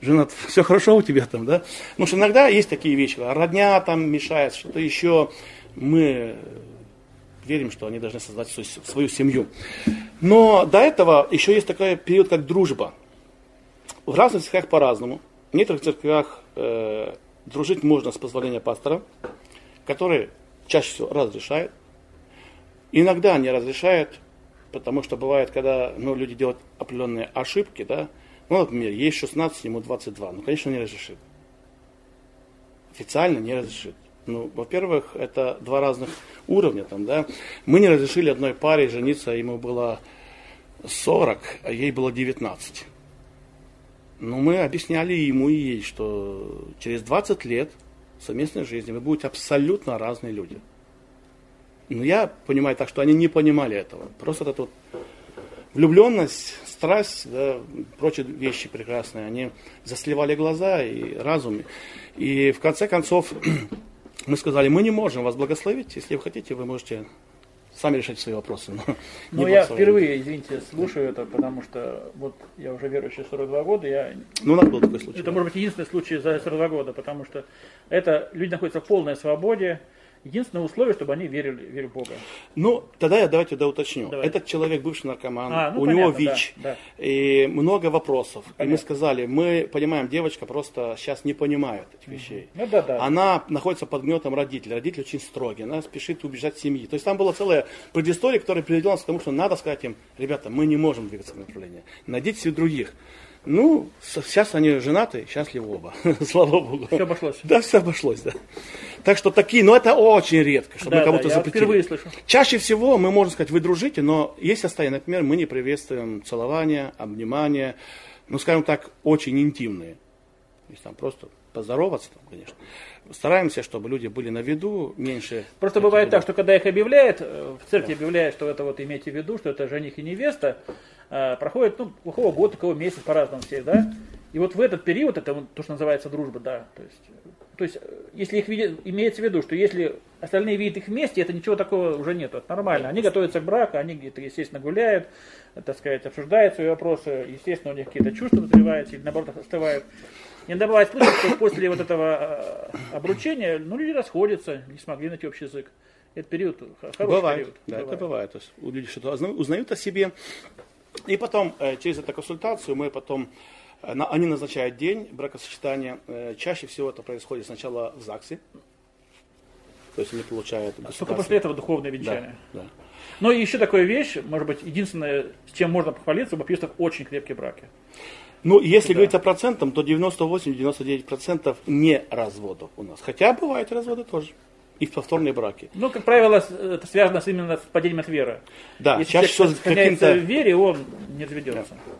Жена, все хорошо у тебя там, да? Потому что иногда есть такие вещи, родня там мешает, что-то еще. Мы верим, что они должны создать свою, свою семью. Но до этого еще есть такой период, как дружба. В разных церквях по-разному. В некоторых церквях э, дружить можно с позволения пастора, который чаще всего разрешает. Иногда не разрешает, потому что бывает, когда ну, люди делают определенные ошибки, да, ну, например, есть 16, ему 22, ну, конечно, не разрешит. Официально не разрешит. Ну, во-первых, это два разных уровня там, да. Мы не разрешили одной паре жениться, ему было 40, а ей было 19. Но мы объясняли ему и ей, что через 20 лет совместной жизни вы будете абсолютно разные люди. Но я понимаю так, что они не понимали этого. Просто это вот влюбленность, страсть, да, прочие вещи прекрасные, они засливали глаза и разум. И в конце концов мы сказали, мы не можем вас благословить, если вы хотите, вы можете сами решать свои вопросы. Но ну, я впервые, извините, слушаю это, потому что вот я уже верующий 42 года, я... Ну, у нас был такой случай. Это, да. может быть, единственный случай за 42 года, потому что это люди находятся в полной свободе, Единственное условие, чтобы они верили, верили в Бога. Ну, тогда я давайте да уточню. Давай. Этот человек бывший наркоман, а, ну, у понятно, него ВИЧ, да, да. и много вопросов. Понятно. И мы сказали, мы понимаем, девочка просто сейчас не понимает этих вещей. Ну, да, да. Она находится под гнетом родителей. Родители очень строгие, она спешит убежать семьи. То есть там была целая предыстория, которая приведла к тому, что надо сказать им, ребята, мы не можем двигаться в направлении. Найдите себе других. Ну, сейчас они женаты, счастливы оба. Слава Богу. Все обошлось. Да, все обошлось, да. Так что такие, но это очень редко, чтобы да, кого-то да, запретили. впервые слышу. Чаще всего мы можем сказать, вы дружите, но есть состояние, например, мы не приветствуем целование, обнимание, ну, скажем так, очень интимные. То есть там просто поздороваться, там, конечно. Стараемся, чтобы люди были на виду, меньше... Просто бывает так, что когда их объявляют, э, в церкви да. объявляют, что это вот имейте в виду, что это жених и невеста, проходит, ну, у кого год, у кого месяц, по-разному всех, да? И вот в этот период, это то, что называется дружба, да, то есть, то есть если их видят, имеется в виду, что если остальные видят их вместе, это ничего такого уже нет, это нормально. Они готовятся к браку, они где-то, естественно, гуляют, так сказать, обсуждают свои вопросы, естественно, у них какие-то чувства развиваются или наоборот остывают. Иногда бывает случай, что после вот этого э, обручения, ну, люди расходятся, не смогли найти общий язык. Это период, хороший бывает, период. Да, бывает. это бывает. То есть люди что-то узнают о себе. И потом, э, через эту консультацию, мы потом, э, они назначают день бракосочетания. Чаще всего это происходит сначала в ЗАГСе. То есть они получают... Только после этого духовное венчание. Да, да. Но еще такая вещь, может быть, единственное, с чем можно похвалиться, у баптистов очень крепкие браки. Ну, если да. говорить о процентах, то 98-99% не разводов у нас. Хотя бывают разводы тоже. И повторные браки. Ну, как правило, это связано с именно с падением от веры. Да, Если чаще всего каким-то... в вере, он не разведется. Да.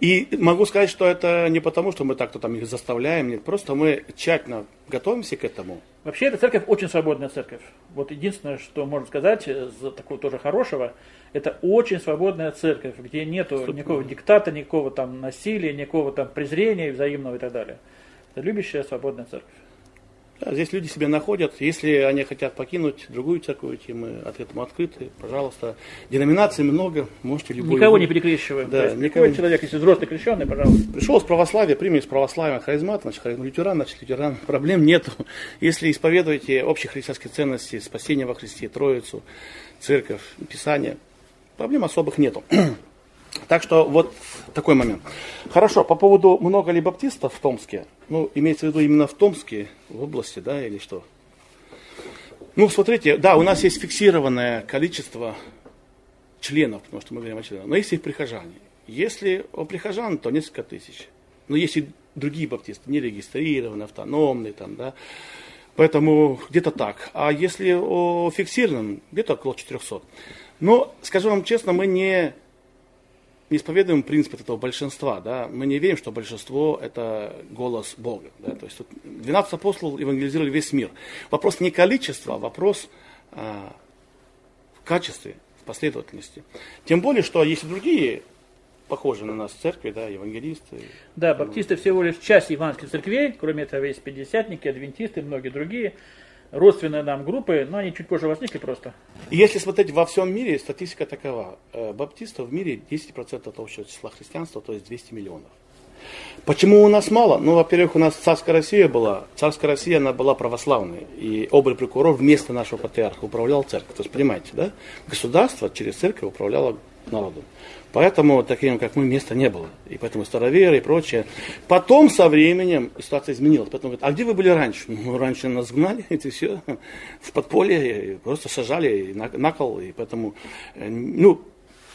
И могу сказать, что это не потому, что мы так-то там их заставляем, нет, просто мы тщательно готовимся к этому. Вообще, эта церковь очень свободная церковь. Вот единственное, что можно сказать, за такого тоже хорошего, это очень свободная церковь, где нету никакого диктата, никакого там насилия, никакого там презрения взаимного и так далее. Это любящая свободная церковь. Да, здесь люди себя находят. Если они хотят покинуть другую церковь, и мы от этого открыты, пожалуйста. Деноминаций много, можете любой. Никого не перекрещиваем. Да, никого... человек, если взрослый крещенный, пожалуйста. Пришел с православия, примем из православия харизмат, значит, харизм, лютеран, значит, лютеран. Проблем нету. Если исповедуете общие христианские ценности, спасение во Христе, Троицу, церковь, Писание, проблем особых нету. Так что вот такой момент. Хорошо, по поводу много ли баптистов в Томске? Ну, имеется в виду именно в Томске, в области, да, или что? Ну, смотрите, да, у нас есть фиксированное количество членов, потому что мы говорим о членах, но есть и прихожане. Если о прихожан, то несколько тысяч. Но есть и другие баптисты, не регистрированные, автономные, там, да. Поэтому где-то так. А если о фиксированном, где-то около 400. Но, скажу вам честно, мы не не исповедуем принцип этого большинства, да, мы не верим, что большинство – это голос Бога. Да, то есть 12 апостолов евангелизировали весь мир. Вопрос не количества, а вопрос а, в качестве, в последовательности. Тем более, что есть и другие похожие на нас церкви, да, евангелисты. Да, баптисты всего лишь часть евангельских церквей, кроме этого есть пятидесятники, адвентисты, многие другие родственные нам группы, но они чуть позже возникли просто. Если смотреть во всем мире, статистика такова. Э, баптистов в мире 10% от общего числа христианства, то есть 200 миллионов. Почему у нас мало? Ну, во-первых, у нас царская Россия была. Царская Россия, она была православной. И обрый прокурор вместо нашего патриарха управлял церковью. То есть, понимаете, да? Государство через церковь управляло народом. Поэтому таким, как мы, места не было. И поэтому староверы и прочее. Потом со временем ситуация изменилась. Поэтому говорят, а где вы были раньше? Ну, раньше нас гнали, это все в подполье, просто сажали на, на кол. И поэтому, э, ну,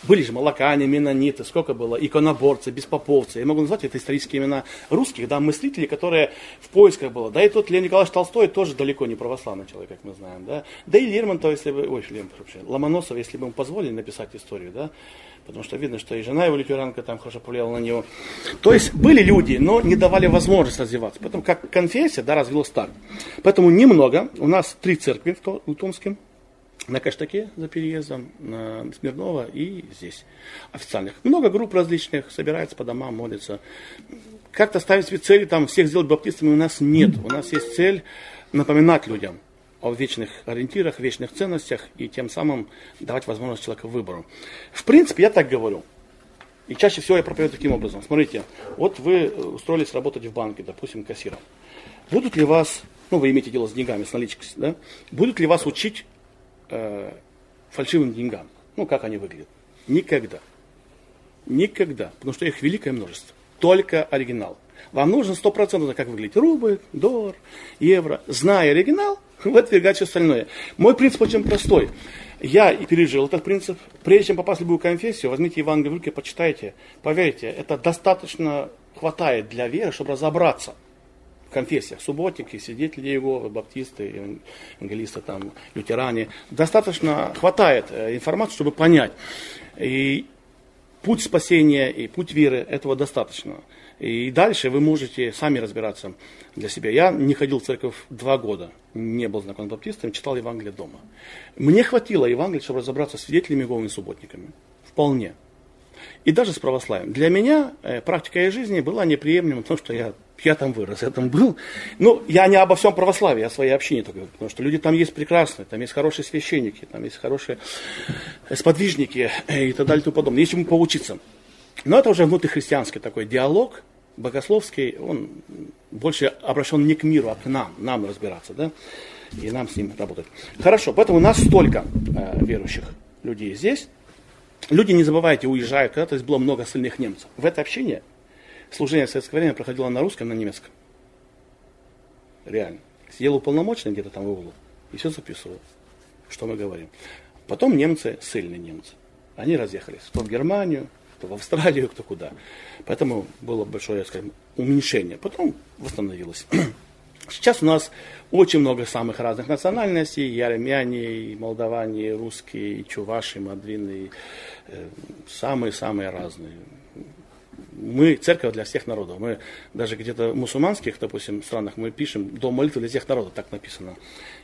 были же молокане, менониты, сколько было, иконоборцы, беспоповцы. Я могу назвать это исторические имена русских, да, мыслителей, которые в поисках было. Да и тот Леонид Николаевич Толстой тоже далеко не православный человек, как мы знаем, да. Да и Лермонтов, если бы, ой, Лермонтов вообще, Ломоносов, если бы ему позволили написать историю, да, потому что видно, что и жена его лютеранка там хорошо повлияла на него. То есть были люди, но не давали возможность развиваться. Поэтому как конфессия, да, развилась так. Поэтому немного. У нас три церкви в Томске на Каштаке за переездом, на Смирнова и здесь официальных. Много групп различных, собираются по домам, молятся. Как-то ставить себе цели, там, всех сделать баптистами у нас нет. У нас есть цель напоминать людям о вечных ориентирах, вечных ценностях и тем самым давать возможность человеку выбору. В принципе, я так говорю. И чаще всего я проповедую таким образом. Смотрите, вот вы устроились работать в банке, допустим, кассиром. Будут ли вас, ну вы имеете дело с деньгами, с наличкой, да? Будут ли вас учить э, фальшивым деньгам. Ну, как они выглядят? Никогда. Никогда. Потому что их великое множество. Только оригинал. Вам нужно стопроцентно, как выглядит рубль, доллар, евро. Зная оригинал, вы отвергаете все остальное. Мой принцип очень простой. Я и пережил этот принцип. Прежде чем попасть в любую конфессию, возьмите Евангелие в руки, почитайте. Поверьте, это достаточно хватает для веры, чтобы разобраться конфессиях, субботники, свидетели Иеговы, баптисты, евангелисты, там, лютеране. Достаточно хватает э, информации, чтобы понять. И путь спасения и путь веры этого достаточно. И дальше вы можете сами разбираться для себя. Я не ходил в церковь два года, не был знаком с баптистами, читал Евангелие дома. Мне хватило Евангелия, чтобы разобраться с свидетелями Иеговыми субботниками. Вполне. И даже с православием. Для меня э, практика и жизни была неприемлема, потому что я, я там вырос, я там был. Ну, я не обо всем православии, о своей общине только говорю, потому что люди там есть прекрасные, там есть хорошие священники, там есть хорошие сподвижники и так далее и тому подобное. Есть чему поучиться. Но это уже внутрихристианский такой диалог, богословский, он больше обращен не к миру, а к нам, нам разбираться, да, и нам с ним работать. Хорошо, поэтому у нас столько э, верующих людей здесь. Люди, не забывайте, уезжают, когда-то здесь было много сильных немцев. В это общение служение в советское время проходило на русском, на немецком. Реально. Сидел уполномоченный где-то там в углу и все записывал, что мы говорим. Потом немцы, сильные немцы, они разъехались. Кто в Германию, кто в Австралию, кто куда. Поэтому было большое, скажем, уменьшение. Потом восстановилось. Сейчас у нас очень много самых разных национальностей, и армяне, и молдаване, и русские, и чуваши, и мадвины, э, самые-самые разные. Мы церковь для всех народов. Мы даже где-то в мусульманских, допустим, странах мы пишем дом молитвы для всех народов, так написано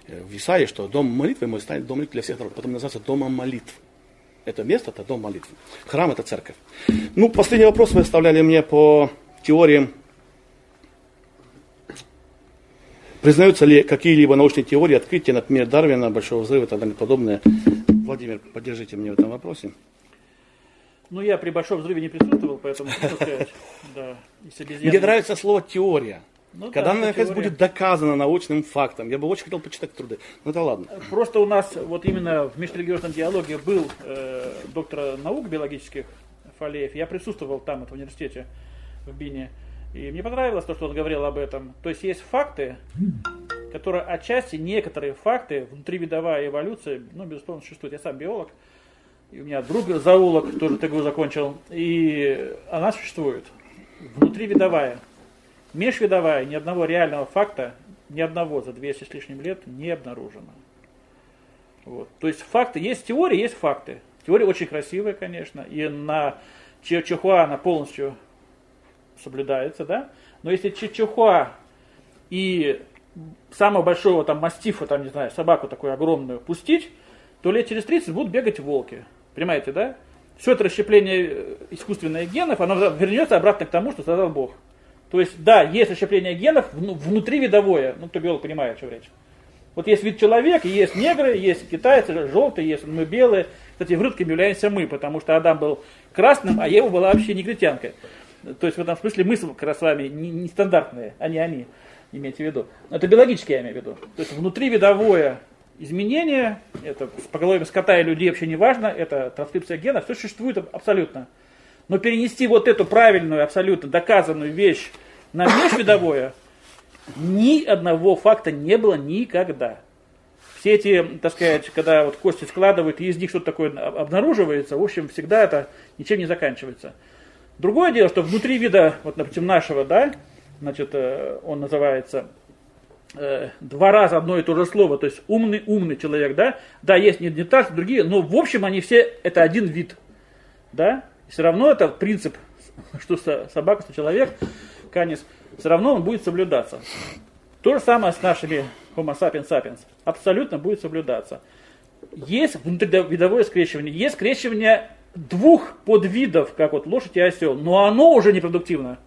э, в Исаии, что дом молитвы мой станет дом молитвы для всех народов. Потом называется домом молитв. Это место, это дом молитвы. Храм это церковь. Ну, последний вопрос вы оставляли мне по теориям Признаются ли какие-либо научные теории, открытия, например, Дарвина, Большого взрыва и так далее подобное? Владимир, поддержите меня в этом вопросе. Ну, я при Большом взрыве не присутствовал, поэтому. Да, Мне нравится слово «теория». Ну, Когда, да, наконец, теория. будет доказано научным фактом. Я бы очень хотел почитать труды. Ну, это ладно. Просто у нас вот именно в межрелигиозном диалоге был э, доктор наук биологических Фалеев. Я присутствовал там, в университете в Бине. И мне понравилось то, что он говорил об этом. То есть есть факты, которые отчасти, некоторые факты, внутривидовая эволюция, ну, безусловно, существует. Я сам биолог, и у меня друг зоолог, тоже ТГУ закончил, и она существует. Внутривидовая. Межвидовая, ни одного реального факта, ни одного за 200 с лишним лет не обнаружено. Вот. То есть факты, есть теории, есть факты. Теория очень красивая, конечно, и на Чихуа она полностью соблюдается, да? Но если чечухуа и самого большого там мастифа, там, не знаю, собаку такую огромную пустить, то лет через 30 будут бегать волки. Понимаете, да? Все это расщепление э, искусственных генов, оно вернется обратно к тому, что создал Бог. То есть, да, есть расщепление генов внутри видовое, ну, кто биолог понимает, что речь. Вот есть вид человека, есть негры, есть китайцы, желтые, есть мы белые. Кстати, врытками являемся мы, потому что Адам был красным, а Ева была вообще негритянкой. То есть в этом смысле мы как раз с вами нестандартные, не а не они, имейте в виду. Это биологически я имею в виду. То есть внутривидовое изменение, это с поголовьем скота и людей вообще не важно, это транскрипция гена, все существует абсолютно. Но перенести вот эту правильную, абсолютно доказанную вещь на межвидовое, ни одного факта не было никогда. Все эти, так сказать, когда вот кости складывают, и из них что-то такое обнаруживается, в общем, всегда это ничем не заканчивается. Другое дело, что внутри вида, вот, допустим, нашего, да, значит, э, он называется э, два раза одно и то же слово, то есть умный, умный человек, да, да, есть не, не так, другие, но в общем они все, это один вид, да, все равно это принцип, что собака, что человек, канис, все равно он будет соблюдаться. То же самое с нашими Homo sapiens sapiens, абсолютно будет соблюдаться. Есть внутривидовое скрещивание, есть скрещивание двух подвидов, как вот лошадь и осел, но оно уже непродуктивно.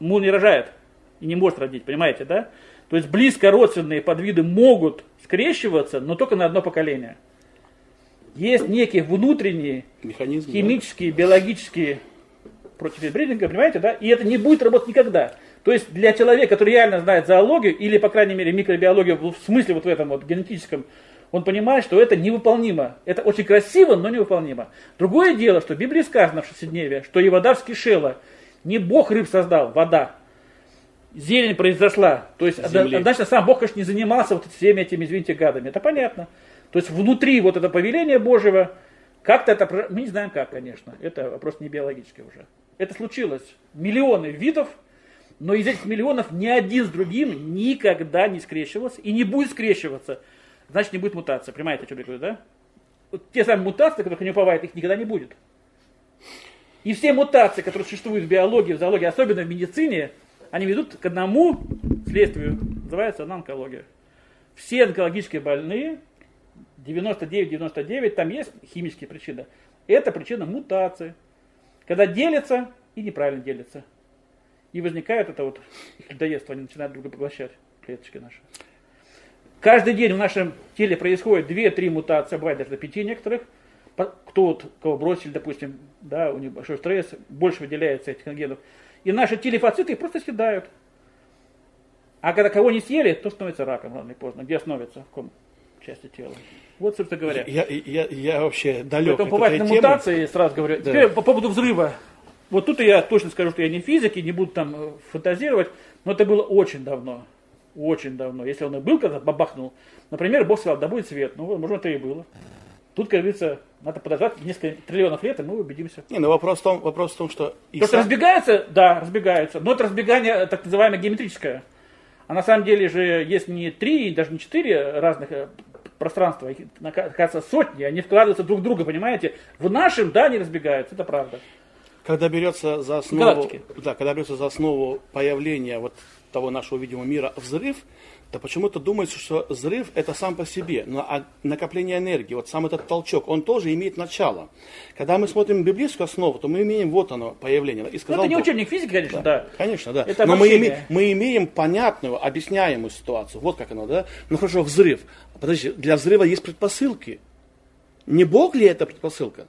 Мул не рожает и не может родить, понимаете, да? То есть близко родственные подвиды могут скрещиваться, но только на одно поколение. Есть некие внутренние Механизм, химические, да? биологические против бридинга, понимаете, да? И это не будет работать никогда. То есть для человека, который реально знает зоологию, или, по крайней мере, микробиологию в смысле вот в этом вот генетическом он понимает, что это невыполнимо. Это очень красиво, но невыполнимо. Другое дело, что в Библии сказано в шестидневе, что и вода вскишела. Не Бог рыб создал, вода. Зелень произошла. То есть, Земли. значит, сам Бог, конечно, не занимался вот всеми этими, извините, гадами. Это понятно. То есть, внутри вот это повеление Божьего, как-то это, мы не знаем как, конечно. Это вопрос не биологический уже. Это случилось. Миллионы видов, но из этих миллионов ни один с другим никогда не скрещивался и не будет скрещиваться значит не будет мутации. Понимаете, о чем я говорю, да? Вот те самые мутации, которых не уповает, их никогда не будет. И все мутации, которые существуют в биологии, в зоологии, особенно в медицине, они ведут к одному следствию. Называется она онкология. Все онкологические больные, 99-99, там есть химические причины, Это причина мутации. Когда делятся и неправильно делятся. И возникает это вот их людоедство, они начинают друг друга поглощать, клеточки наши. Каждый день в нашем теле происходит 2-3 мутации, бывает даже до 5 некоторых. Кто вот, кого бросили, допустим, да, у них большой стресс, больше выделяется этих генов. И наши телефоциты их просто съедают. А когда кого не съели, то становится раком рано или поздно. Где становится? В каком части тела? Вот, собственно говоря. Я, я, я вообще далек Поэтому бывает на мутации, сразу говорю. Да. Теперь по поводу взрыва. Вот тут я точно скажу, что я не физик и не буду там э, фантазировать, но это было очень давно. Очень давно. Если он и был, когда бабахнул, например, Бог сказал, да будет свет. Ну, возможно, это и было. Тут, как говорится, надо подождать несколько триллионов лет, и мы убедимся. Не, ну вопрос в том, вопрос в том что... То, что разбегаются, да, разбегаются. Но это разбегание, так называемое, геометрическое. А на самом деле же есть не три, даже не четыре разных э, пространства, их, оказывается, сотни, они вкладываются друг в друга, понимаете? В нашем, да, не разбегаются, это правда. Когда берется за основу, да, когда берется за основу появления вот того нашего видимого мира взрыв, то почему-то думается, что взрыв это сам по себе, но а накопление энергии, вот сам этот толчок, он тоже имеет начало. Когда мы смотрим библейскую основу, то мы имеем вот оно появление. И сказал, ну, это не учебник физики, конечно, да. да. Конечно, да. Это но мы, име, мы имеем понятную, объясняемую ситуацию. Вот как оно, да. Ну хорошо, взрыв. Подожди, для взрыва есть предпосылки. Не Бог ли это предпосылка?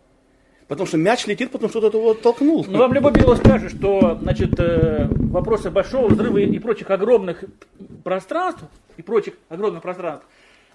Потому что мяч летит, потому что кто-то его толкнул. Ну, вам любой биолог скажет, что значит, э, вопросы большого взрыва и прочих огромных пространств, и прочих огромных пространств,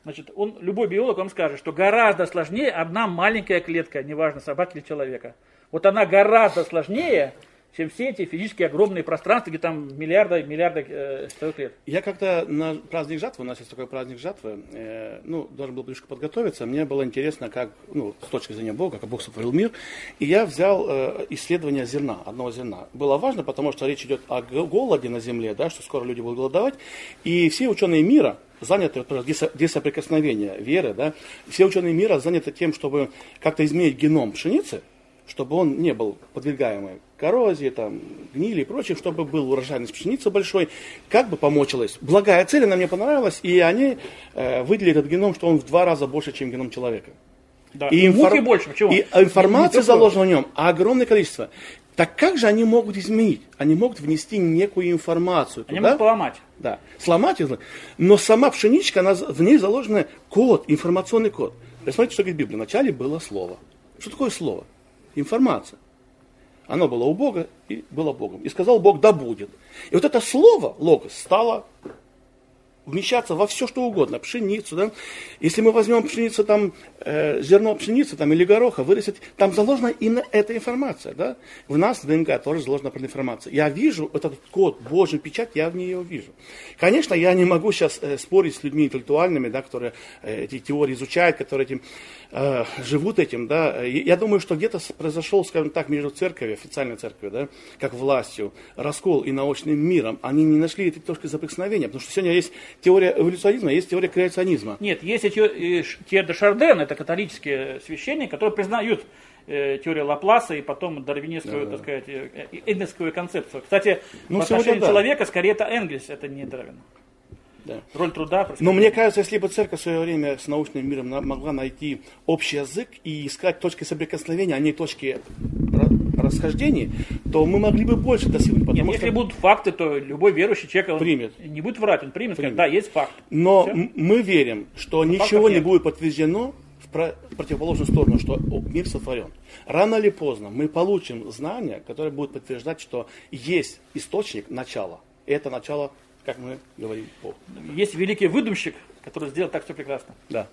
значит, он, любой биолог вам скажет, что гораздо сложнее одна маленькая клетка, неважно, собаки или человека. Вот она гораздо сложнее, чем все эти физически огромные пространства, где там миллиарды, миллиарды э, лет. Я как-то на праздник жатвы, у нас есть такой праздник жатвы, э, ну, должен был немножко подготовиться, мне было интересно, как, ну, с точки зрения Бога, как Бог сотворил мир, и я взял э, исследование зерна, одного зерна. Было важно, потому что речь идет о голоде на земле, да, что скоро люди будут голодовать, и все ученые мира, заняты, где соприкосновение веры, да, все ученые мира заняты тем, чтобы как-то изменить геном пшеницы, чтобы он не был подвергаемый коррозии, там, гнили и прочее, чтобы был урожайность пшеницы большой, как бы помочилась. Благая цель, она мне понравилась, и они э, выделили этот геном, что он в два раза больше, чем геном человека. Да. И, инфор... больше, почему? и информация заложена в нем огромное количество. Так как же они могут изменить? Они могут внести некую информацию. Они туда? могут поломать. Да, сломать ее. Но сама пшеничка, она, в ней заложен код, информационный код. Посмотрите, что говорит Библия. Вначале было слово. Что такое слово? Информация. Оно было у Бога и было Богом. И сказал Бог, да будет. И вот это слово, логос, стало вмещаться во все, что угодно, пшеницу, да. Если мы возьмем пшеницу, там, э, зерно пшеницы, там, или гороха, вырастет, там заложена именно эта информация, да. В нас, в ДНК, тоже заложена определенная информация. Я вижу этот код, Божий печать, я в ней его вижу. Конечно, я не могу сейчас э, спорить с людьми интеллектуальными, да, которые э, эти теории изучают, которые этим, э, живут этим, да. Я думаю, что где-то произошел, скажем так, между церковью, официальной церковью, да, как властью, раскол и научным миром. Они не нашли этой точки соприкосновения, потому что сегодня есть теория эволюционизма, есть теория креационизма. Нет, есть теория де Шарден, это католические священники, которые признают э, теорию Лапласа и потом дарвинистскую, да, так сказать, э, э, энгельскую концепцию. Кстати, ну, в отношении да. человека скорее это Энгельс, это не Дарвин. Да. Роль труда. Но мне кажется, если бы церковь в свое время с научным миром могла найти общий язык и искать точки соприкосновения, а не точки расхождений, то мы могли бы больше достигнуть. Нет, что... если будут факты, то любой верующий человек примет. не будет врать, он примет, примет. когда есть факт. Но Все. мы верим, что Но ничего не будет подтверждено в противоположную сторону, что мир сотворен. Рано или поздно мы получим знания, которые будут подтверждать, что есть источник начала. И это начало как мы говорим, Бог. Есть великий выдумщик, который сделал так все прекрасно. Да.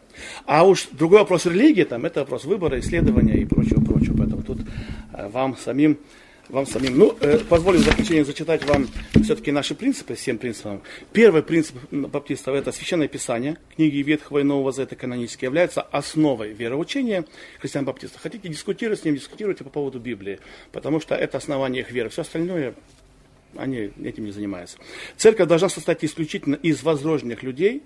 А уж другой вопрос религии, там, это вопрос выбора, исследования и прочего, прочего. Поэтому тут э, вам самим, вам самим. Ну, э, позволю в заключение зачитать вам все-таки наши принципы, семь принципов. Первый принцип баптистов это священное писание, книги Ветхого и Нового Завета канонические, являются основой вероучения христиан-баптистов. Хотите дискутировать с ним, дискутируйте по поводу Библии, потому что это основание их веры. Все остальное они этим не занимаются. Церковь должна состоять исключительно из возрожденных людей.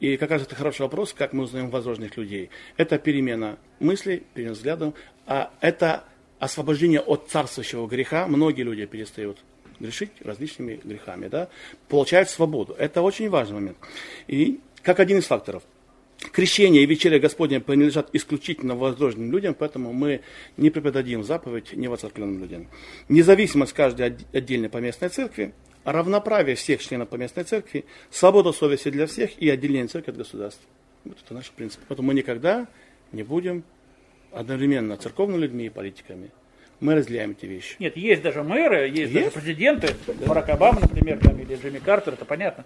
И как раз это хороший вопрос, как мы узнаем возрожденных людей. Это перемена мыслей, перемена взглядов, а это освобождение от царствующего греха. Многие люди перестают грешить различными грехами, да, получают свободу. Это очень важный момент. И как один из факторов. крещение и вечеря Господня принадлежат исключительно возложенным людям, поэтому мы не преподадим заповедь невоцеркленным людям. Независимость каждой отдельной поместной церкви, равноправие всех членов поместной церкви, свобода совести для всех и отделение церкви от государства. Вот это наш принцип. Поэтому мы никогда не будем одновременно церковными людьми и политиками. Мы разделяем эти вещи. Нет, есть даже мэры, есть, Есть? даже президенты, Барак Обама, например, там, или Джимми Картер, это понятно.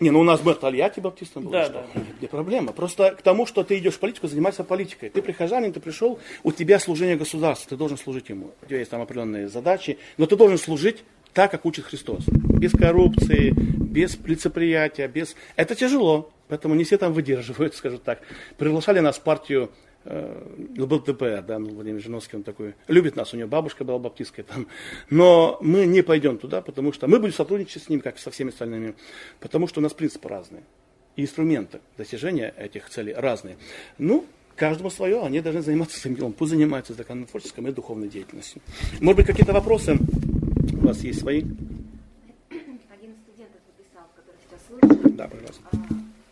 Не, ну у нас мэр Тольятти баптистом был. Да, что? да. Не проблема. Просто к тому, что ты идешь в политику, занимайся политикой. Ты прихожанин, ты пришел, у тебя служение государству, ты должен служить ему. У тебя есть там определенные задачи, но ты должен служить так, как учит Христос. Без коррупции, без лицеприятия, без... Это тяжело, поэтому не все там выдерживают, скажу так. Приглашали нас в партию э, ЛБТП, да, ну, Владимир Жиновский, он такой, любит нас, у него бабушка была баптистская там, но мы не пойдем туда, потому что мы будем сотрудничать с ним, как со всеми остальными, потому что у нас принципы разные, и инструменты достижения этих целей разные. Ну, каждому свое, они должны заниматься своим делом, пусть занимаются законотворческой и духовной деятельностью. Может быть, какие-то вопросы у вас есть свои? Один из студентов написал, который сейчас слышит. Да, пожалуйста. А,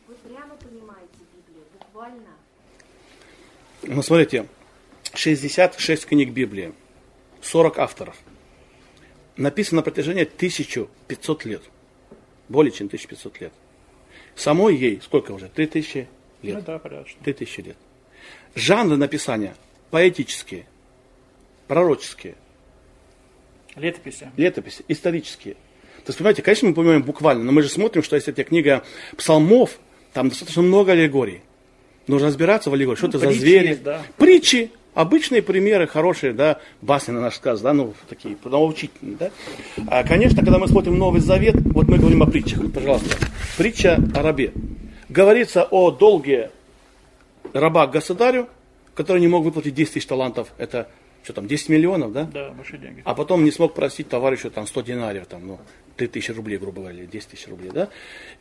Вы прямо понимаете Библию, буквально? Ну, смотрите, 66 книг Библии, 40 авторов. Написано на протяжении 1500 лет. Более чем 1500 лет. Самой ей сколько уже? 3000 лет. Ну да, порядочно. 3000 лет. Жанры написания поэтические, пророческие, Летописи. летописи, исторические. То есть, понимаете, конечно, мы понимаем буквально, но мы же смотрим, что если это книга псалмов, там достаточно много аллегорий. Нужно разбираться в аллегории, что Ну, это за звери. есть, да. Притчи, обычные примеры, хорошие, да, басни на наш сказ, да, ну, такие, научительные, да. А, конечно, когда мы смотрим Новый Завет, вот мы говорим о притчах, пожалуйста. Притча о рабе. Говорится о долге раба государю, который не мог выплатить 10 тысяч талантов, это что там, 10 миллионов, да? Да, большие деньги. а потом не смог простить товарищу там 100 динариев, там, ну, 3 тысячи рублей, грубо говоря, или 10 тысяч рублей, да?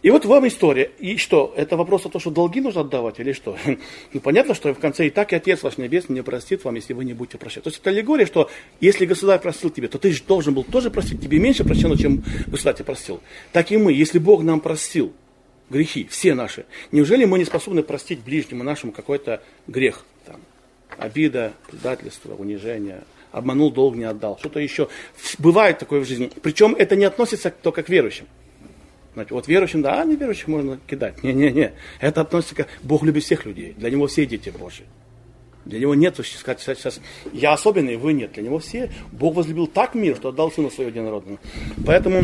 И вот вам история. И что, это вопрос о том, что долги нужно отдавать или что? Ну, понятно, что в конце и так и Отец ваш Небесный не простит вам, если вы не будете прощать. То есть это аллегория, что если государь простил тебе, то ты же должен был тоже простить, тебе меньше прощено, чем государь тебе простил. Так и мы, если Бог нам простил грехи, все наши, неужели мы не способны простить ближнему нашему какой-то грех? Обида, предательство, унижение, обманул, долг не отдал, что-то еще. Бывает такое в жизни. Причем это не относится только к верующим. Знаете, вот верующим, да, а неверующих можно кидать. Не-не-не. Это относится к... Бог любит всех людей. Для него все дети Божьи. Для него нет, сказать, сейчас, я особенный, вы нет. Для него все. Бог возлюбил так мир, что отдал сына своего единородного. Поэтому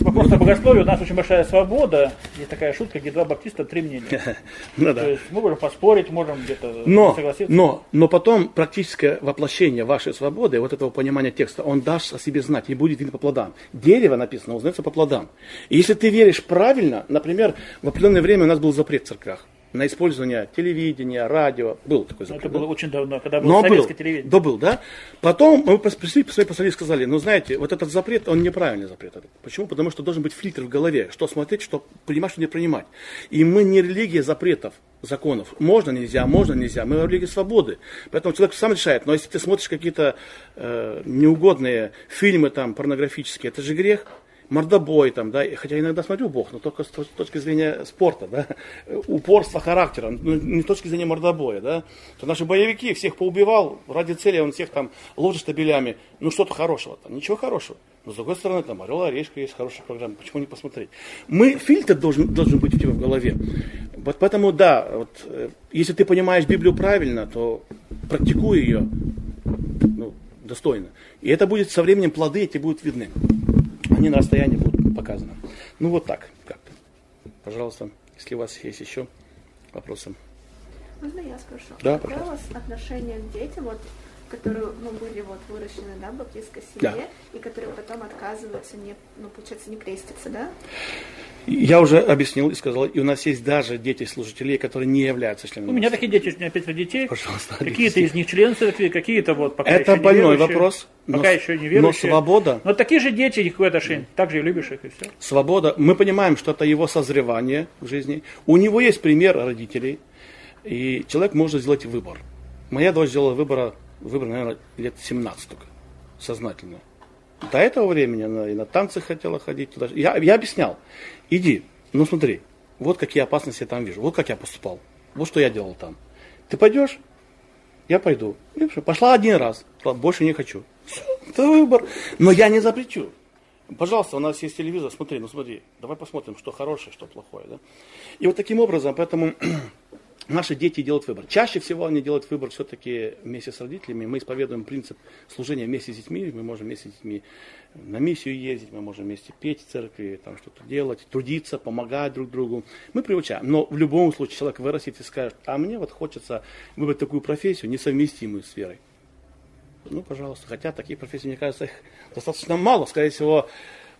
Вопрос о богословии. У нас очень большая свобода. Есть такая шутка, где два баптиста, три мнения. ну То да. есть мы можем поспорить, можем где-то Но, согласиться. но, но потом практическое воплощение вашей свободы, вот этого понимания текста, он даст о себе знать и будет видно по плодам. Дерево написано, узнается по плодам. И если ты веришь правильно, например, в определенное время у нас был запрет в церквях на использование телевидения, радио. Был такой Но запрет. это да? было очень давно, когда было Но был, советское телевидение. да был, да. Потом мы пришли, посмотрели, посмотрели, сказали, ну знаете, вот этот запрет, он неправильный запрет. Почему? Потому что должен быть фильтр в голове, что смотреть, что принимать, что не принимать. И мы не религия запретов, законов. Можно, нельзя, можно, нельзя. Мы религия свободы. Поэтому человек сам решает. Но если ты смотришь какие-то э, неугодные фильмы там порнографические, это же грех мордобой, там, да, хотя иногда смотрю Бог, но только с то- с точки зрения спорта, да, упорства характера, ну, не с точки зрения мордобоя, да, то наши боевики всех поубивал, ради цели он всех там ложит штабелями, ну что-то хорошего там, ничего хорошего. Но с другой стороны, там Орел Орешка есть хорошая программа, почему не посмотреть? Мы, фильтр должен, должен быть у тебя в голове. Вот поэтому, да, вот, э, если ты понимаешь Библию правильно, то практикуй ее ну, достойно. И это будет со временем плоды эти будут видны. Они на расстоянии будут показаны. Ну вот так как-то. Пожалуйста, если у вас есть еще вопросы. Можно я спрошу? Да, Какое у вас отношение к детям, вот, которые ну, были вот, выращены да, в баптистской Да. семье, и которые потом отказываются, не, ну, получается, не креститься, да? Я уже объяснил и сказал, и у нас есть даже дети служителей, которые не являются членами. У меня такие дети, у меня пятеро детей. Пожалуйста, Какие-то из них члены церкви, какие-то вот пока Это еще не больной верующие, вопрос, но Пока с- еще не но верующие. свобода- Но такие же дети, какое отношение? Так же и любишь их и все. Свобода. Мы понимаем, что это его созревание в жизни. У него есть пример родителей, и человек может сделать выбор. Моя дочь сделала выбор, выбор, наверное, лет 17 только, сознательно. До этого времени она и на танцы хотела ходить. Туда. Я, я объяснял. Иди, ну смотри, вот какие опасности я там вижу, вот как я поступал. Вот что я делал там. Ты пойдешь? Я пойду. И. Пошла один раз. Больше не хочу. Это выбор. Но я не запрещу. Пожалуйста, у нас есть телевизор, смотри, ну смотри, давай посмотрим, что хорошее, что плохое. Да? И вот таким образом, поэтому наши дети делают выбор. Чаще всего они делают выбор все-таки вместе с родителями. Мы исповедуем принцип служения вместе с детьми. Мы можем вместе с детьми на миссию ездить, мы можем вместе петь в церкви, там что-то делать, трудиться, помогать друг другу. Мы приучаем. Но в любом случае человек вырастет и скажет, а мне вот хочется выбрать такую профессию, несовместимую с верой. Ну, пожалуйста. Хотя таких профессий, мне кажется, их достаточно мало. Скорее всего,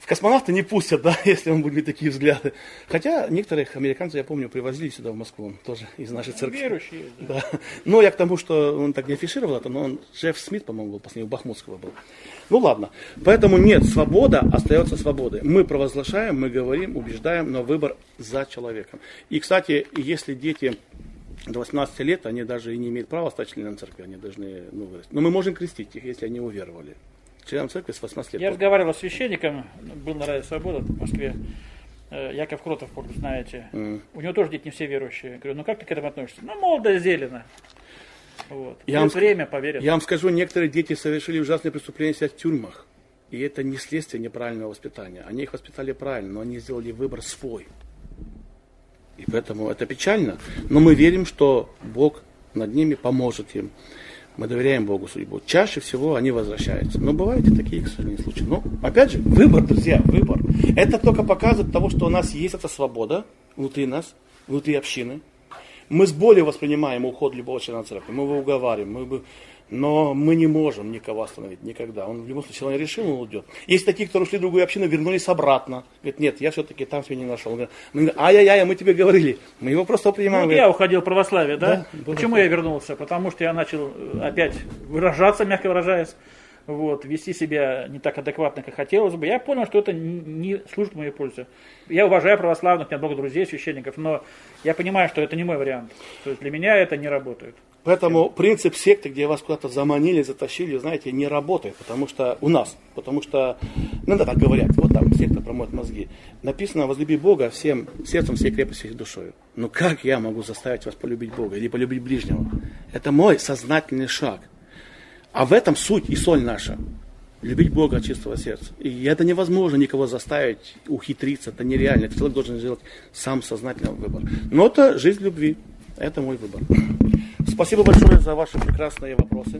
в космонавты не пустят, да, если он будет такие взгляды. Хотя некоторых американцев, я помню, привозили сюда, в Москву, тоже из нашей церкви. Верующие. да. Да. Но я к тому, что он так не афишировал это, но он, Джефф Смит, по-моему, был последний, у Бахмутского был. Ну ладно. Поэтому нет, свобода остается свободой. Мы провозглашаем, мы говорим, убеждаем, но выбор за человеком. И, кстати, если дети до 18 лет, они даже и не имеют права стать членом церкви, они должны ну, вырасти. Но мы можем крестить их, если они уверовали. Членом церкви с 18 лет. Я разговаривал с священником, был на Радио Свобода в Москве. Э, Яков Кротов, может, знаете. Мгм. У него тоже дети не все верующие. Я говорю, ну как ты к этому относишься? Ну, молодо зелено. Вот. Я вам время, поверят. Я вам скажу, некоторые дети совершили ужасные преступления сидят в тюрьмах. И это не следствие неправильного воспитания. Они их воспитали правильно, но они сделали выбор свой. И поэтому это печально. Но мы верим, что Бог над ними поможет им. Мы доверяем Богу судьбу. Чаще всего они возвращаются. Но бывают и такие, к случаи. Но, опять же, выбор, друзья, выбор. Это только показывает того, что у нас есть эта свобода внутри нас, внутри общины. Мы с болью воспринимаем уход любого члена церкви. Мы его уговариваем. Мы. Но мы не можем никого остановить никогда. Он в любом случае, он решил, он уйдет. Есть такие, которые ушли в другую общину, вернулись обратно. Говорит, нет, я все-таки там себя не нашел. Он говорит, говорим, ай-яй-яй, мы тебе говорили. Мы его просто Ну, принимаем. вот я уходил в православие, да? Да, Почему я вернулся? Потому что я начал э, опять выражаться, мягко выражаясь, вот, вести себя не так адекватно, как хотелось бы. Я понял, что это не служит моей пользе. Я уважаю православных, у меня много друзей, священников, но я понимаю, что это не мой вариант. То есть для меня это не работает. Поэтому принцип секты, где вас куда-то заманили, затащили, знаете, не работает, потому что у нас, потому что, ну да, так говорят, вот там секта промоет мозги. Написано, возлюби Бога всем сердцем, всей крепостью, всей душою. Ну как я могу заставить вас полюбить Бога или полюбить ближнего? Это мой сознательный шаг. А в этом суть и соль наша. Любить Бога от чистого сердца. И это невозможно никого заставить, ухитриться, это нереально. Это человек должен сделать сам сознательный выбор. Но это жизнь любви. Это мой выбор. Спасибо большое за ваши прекрасные вопросы.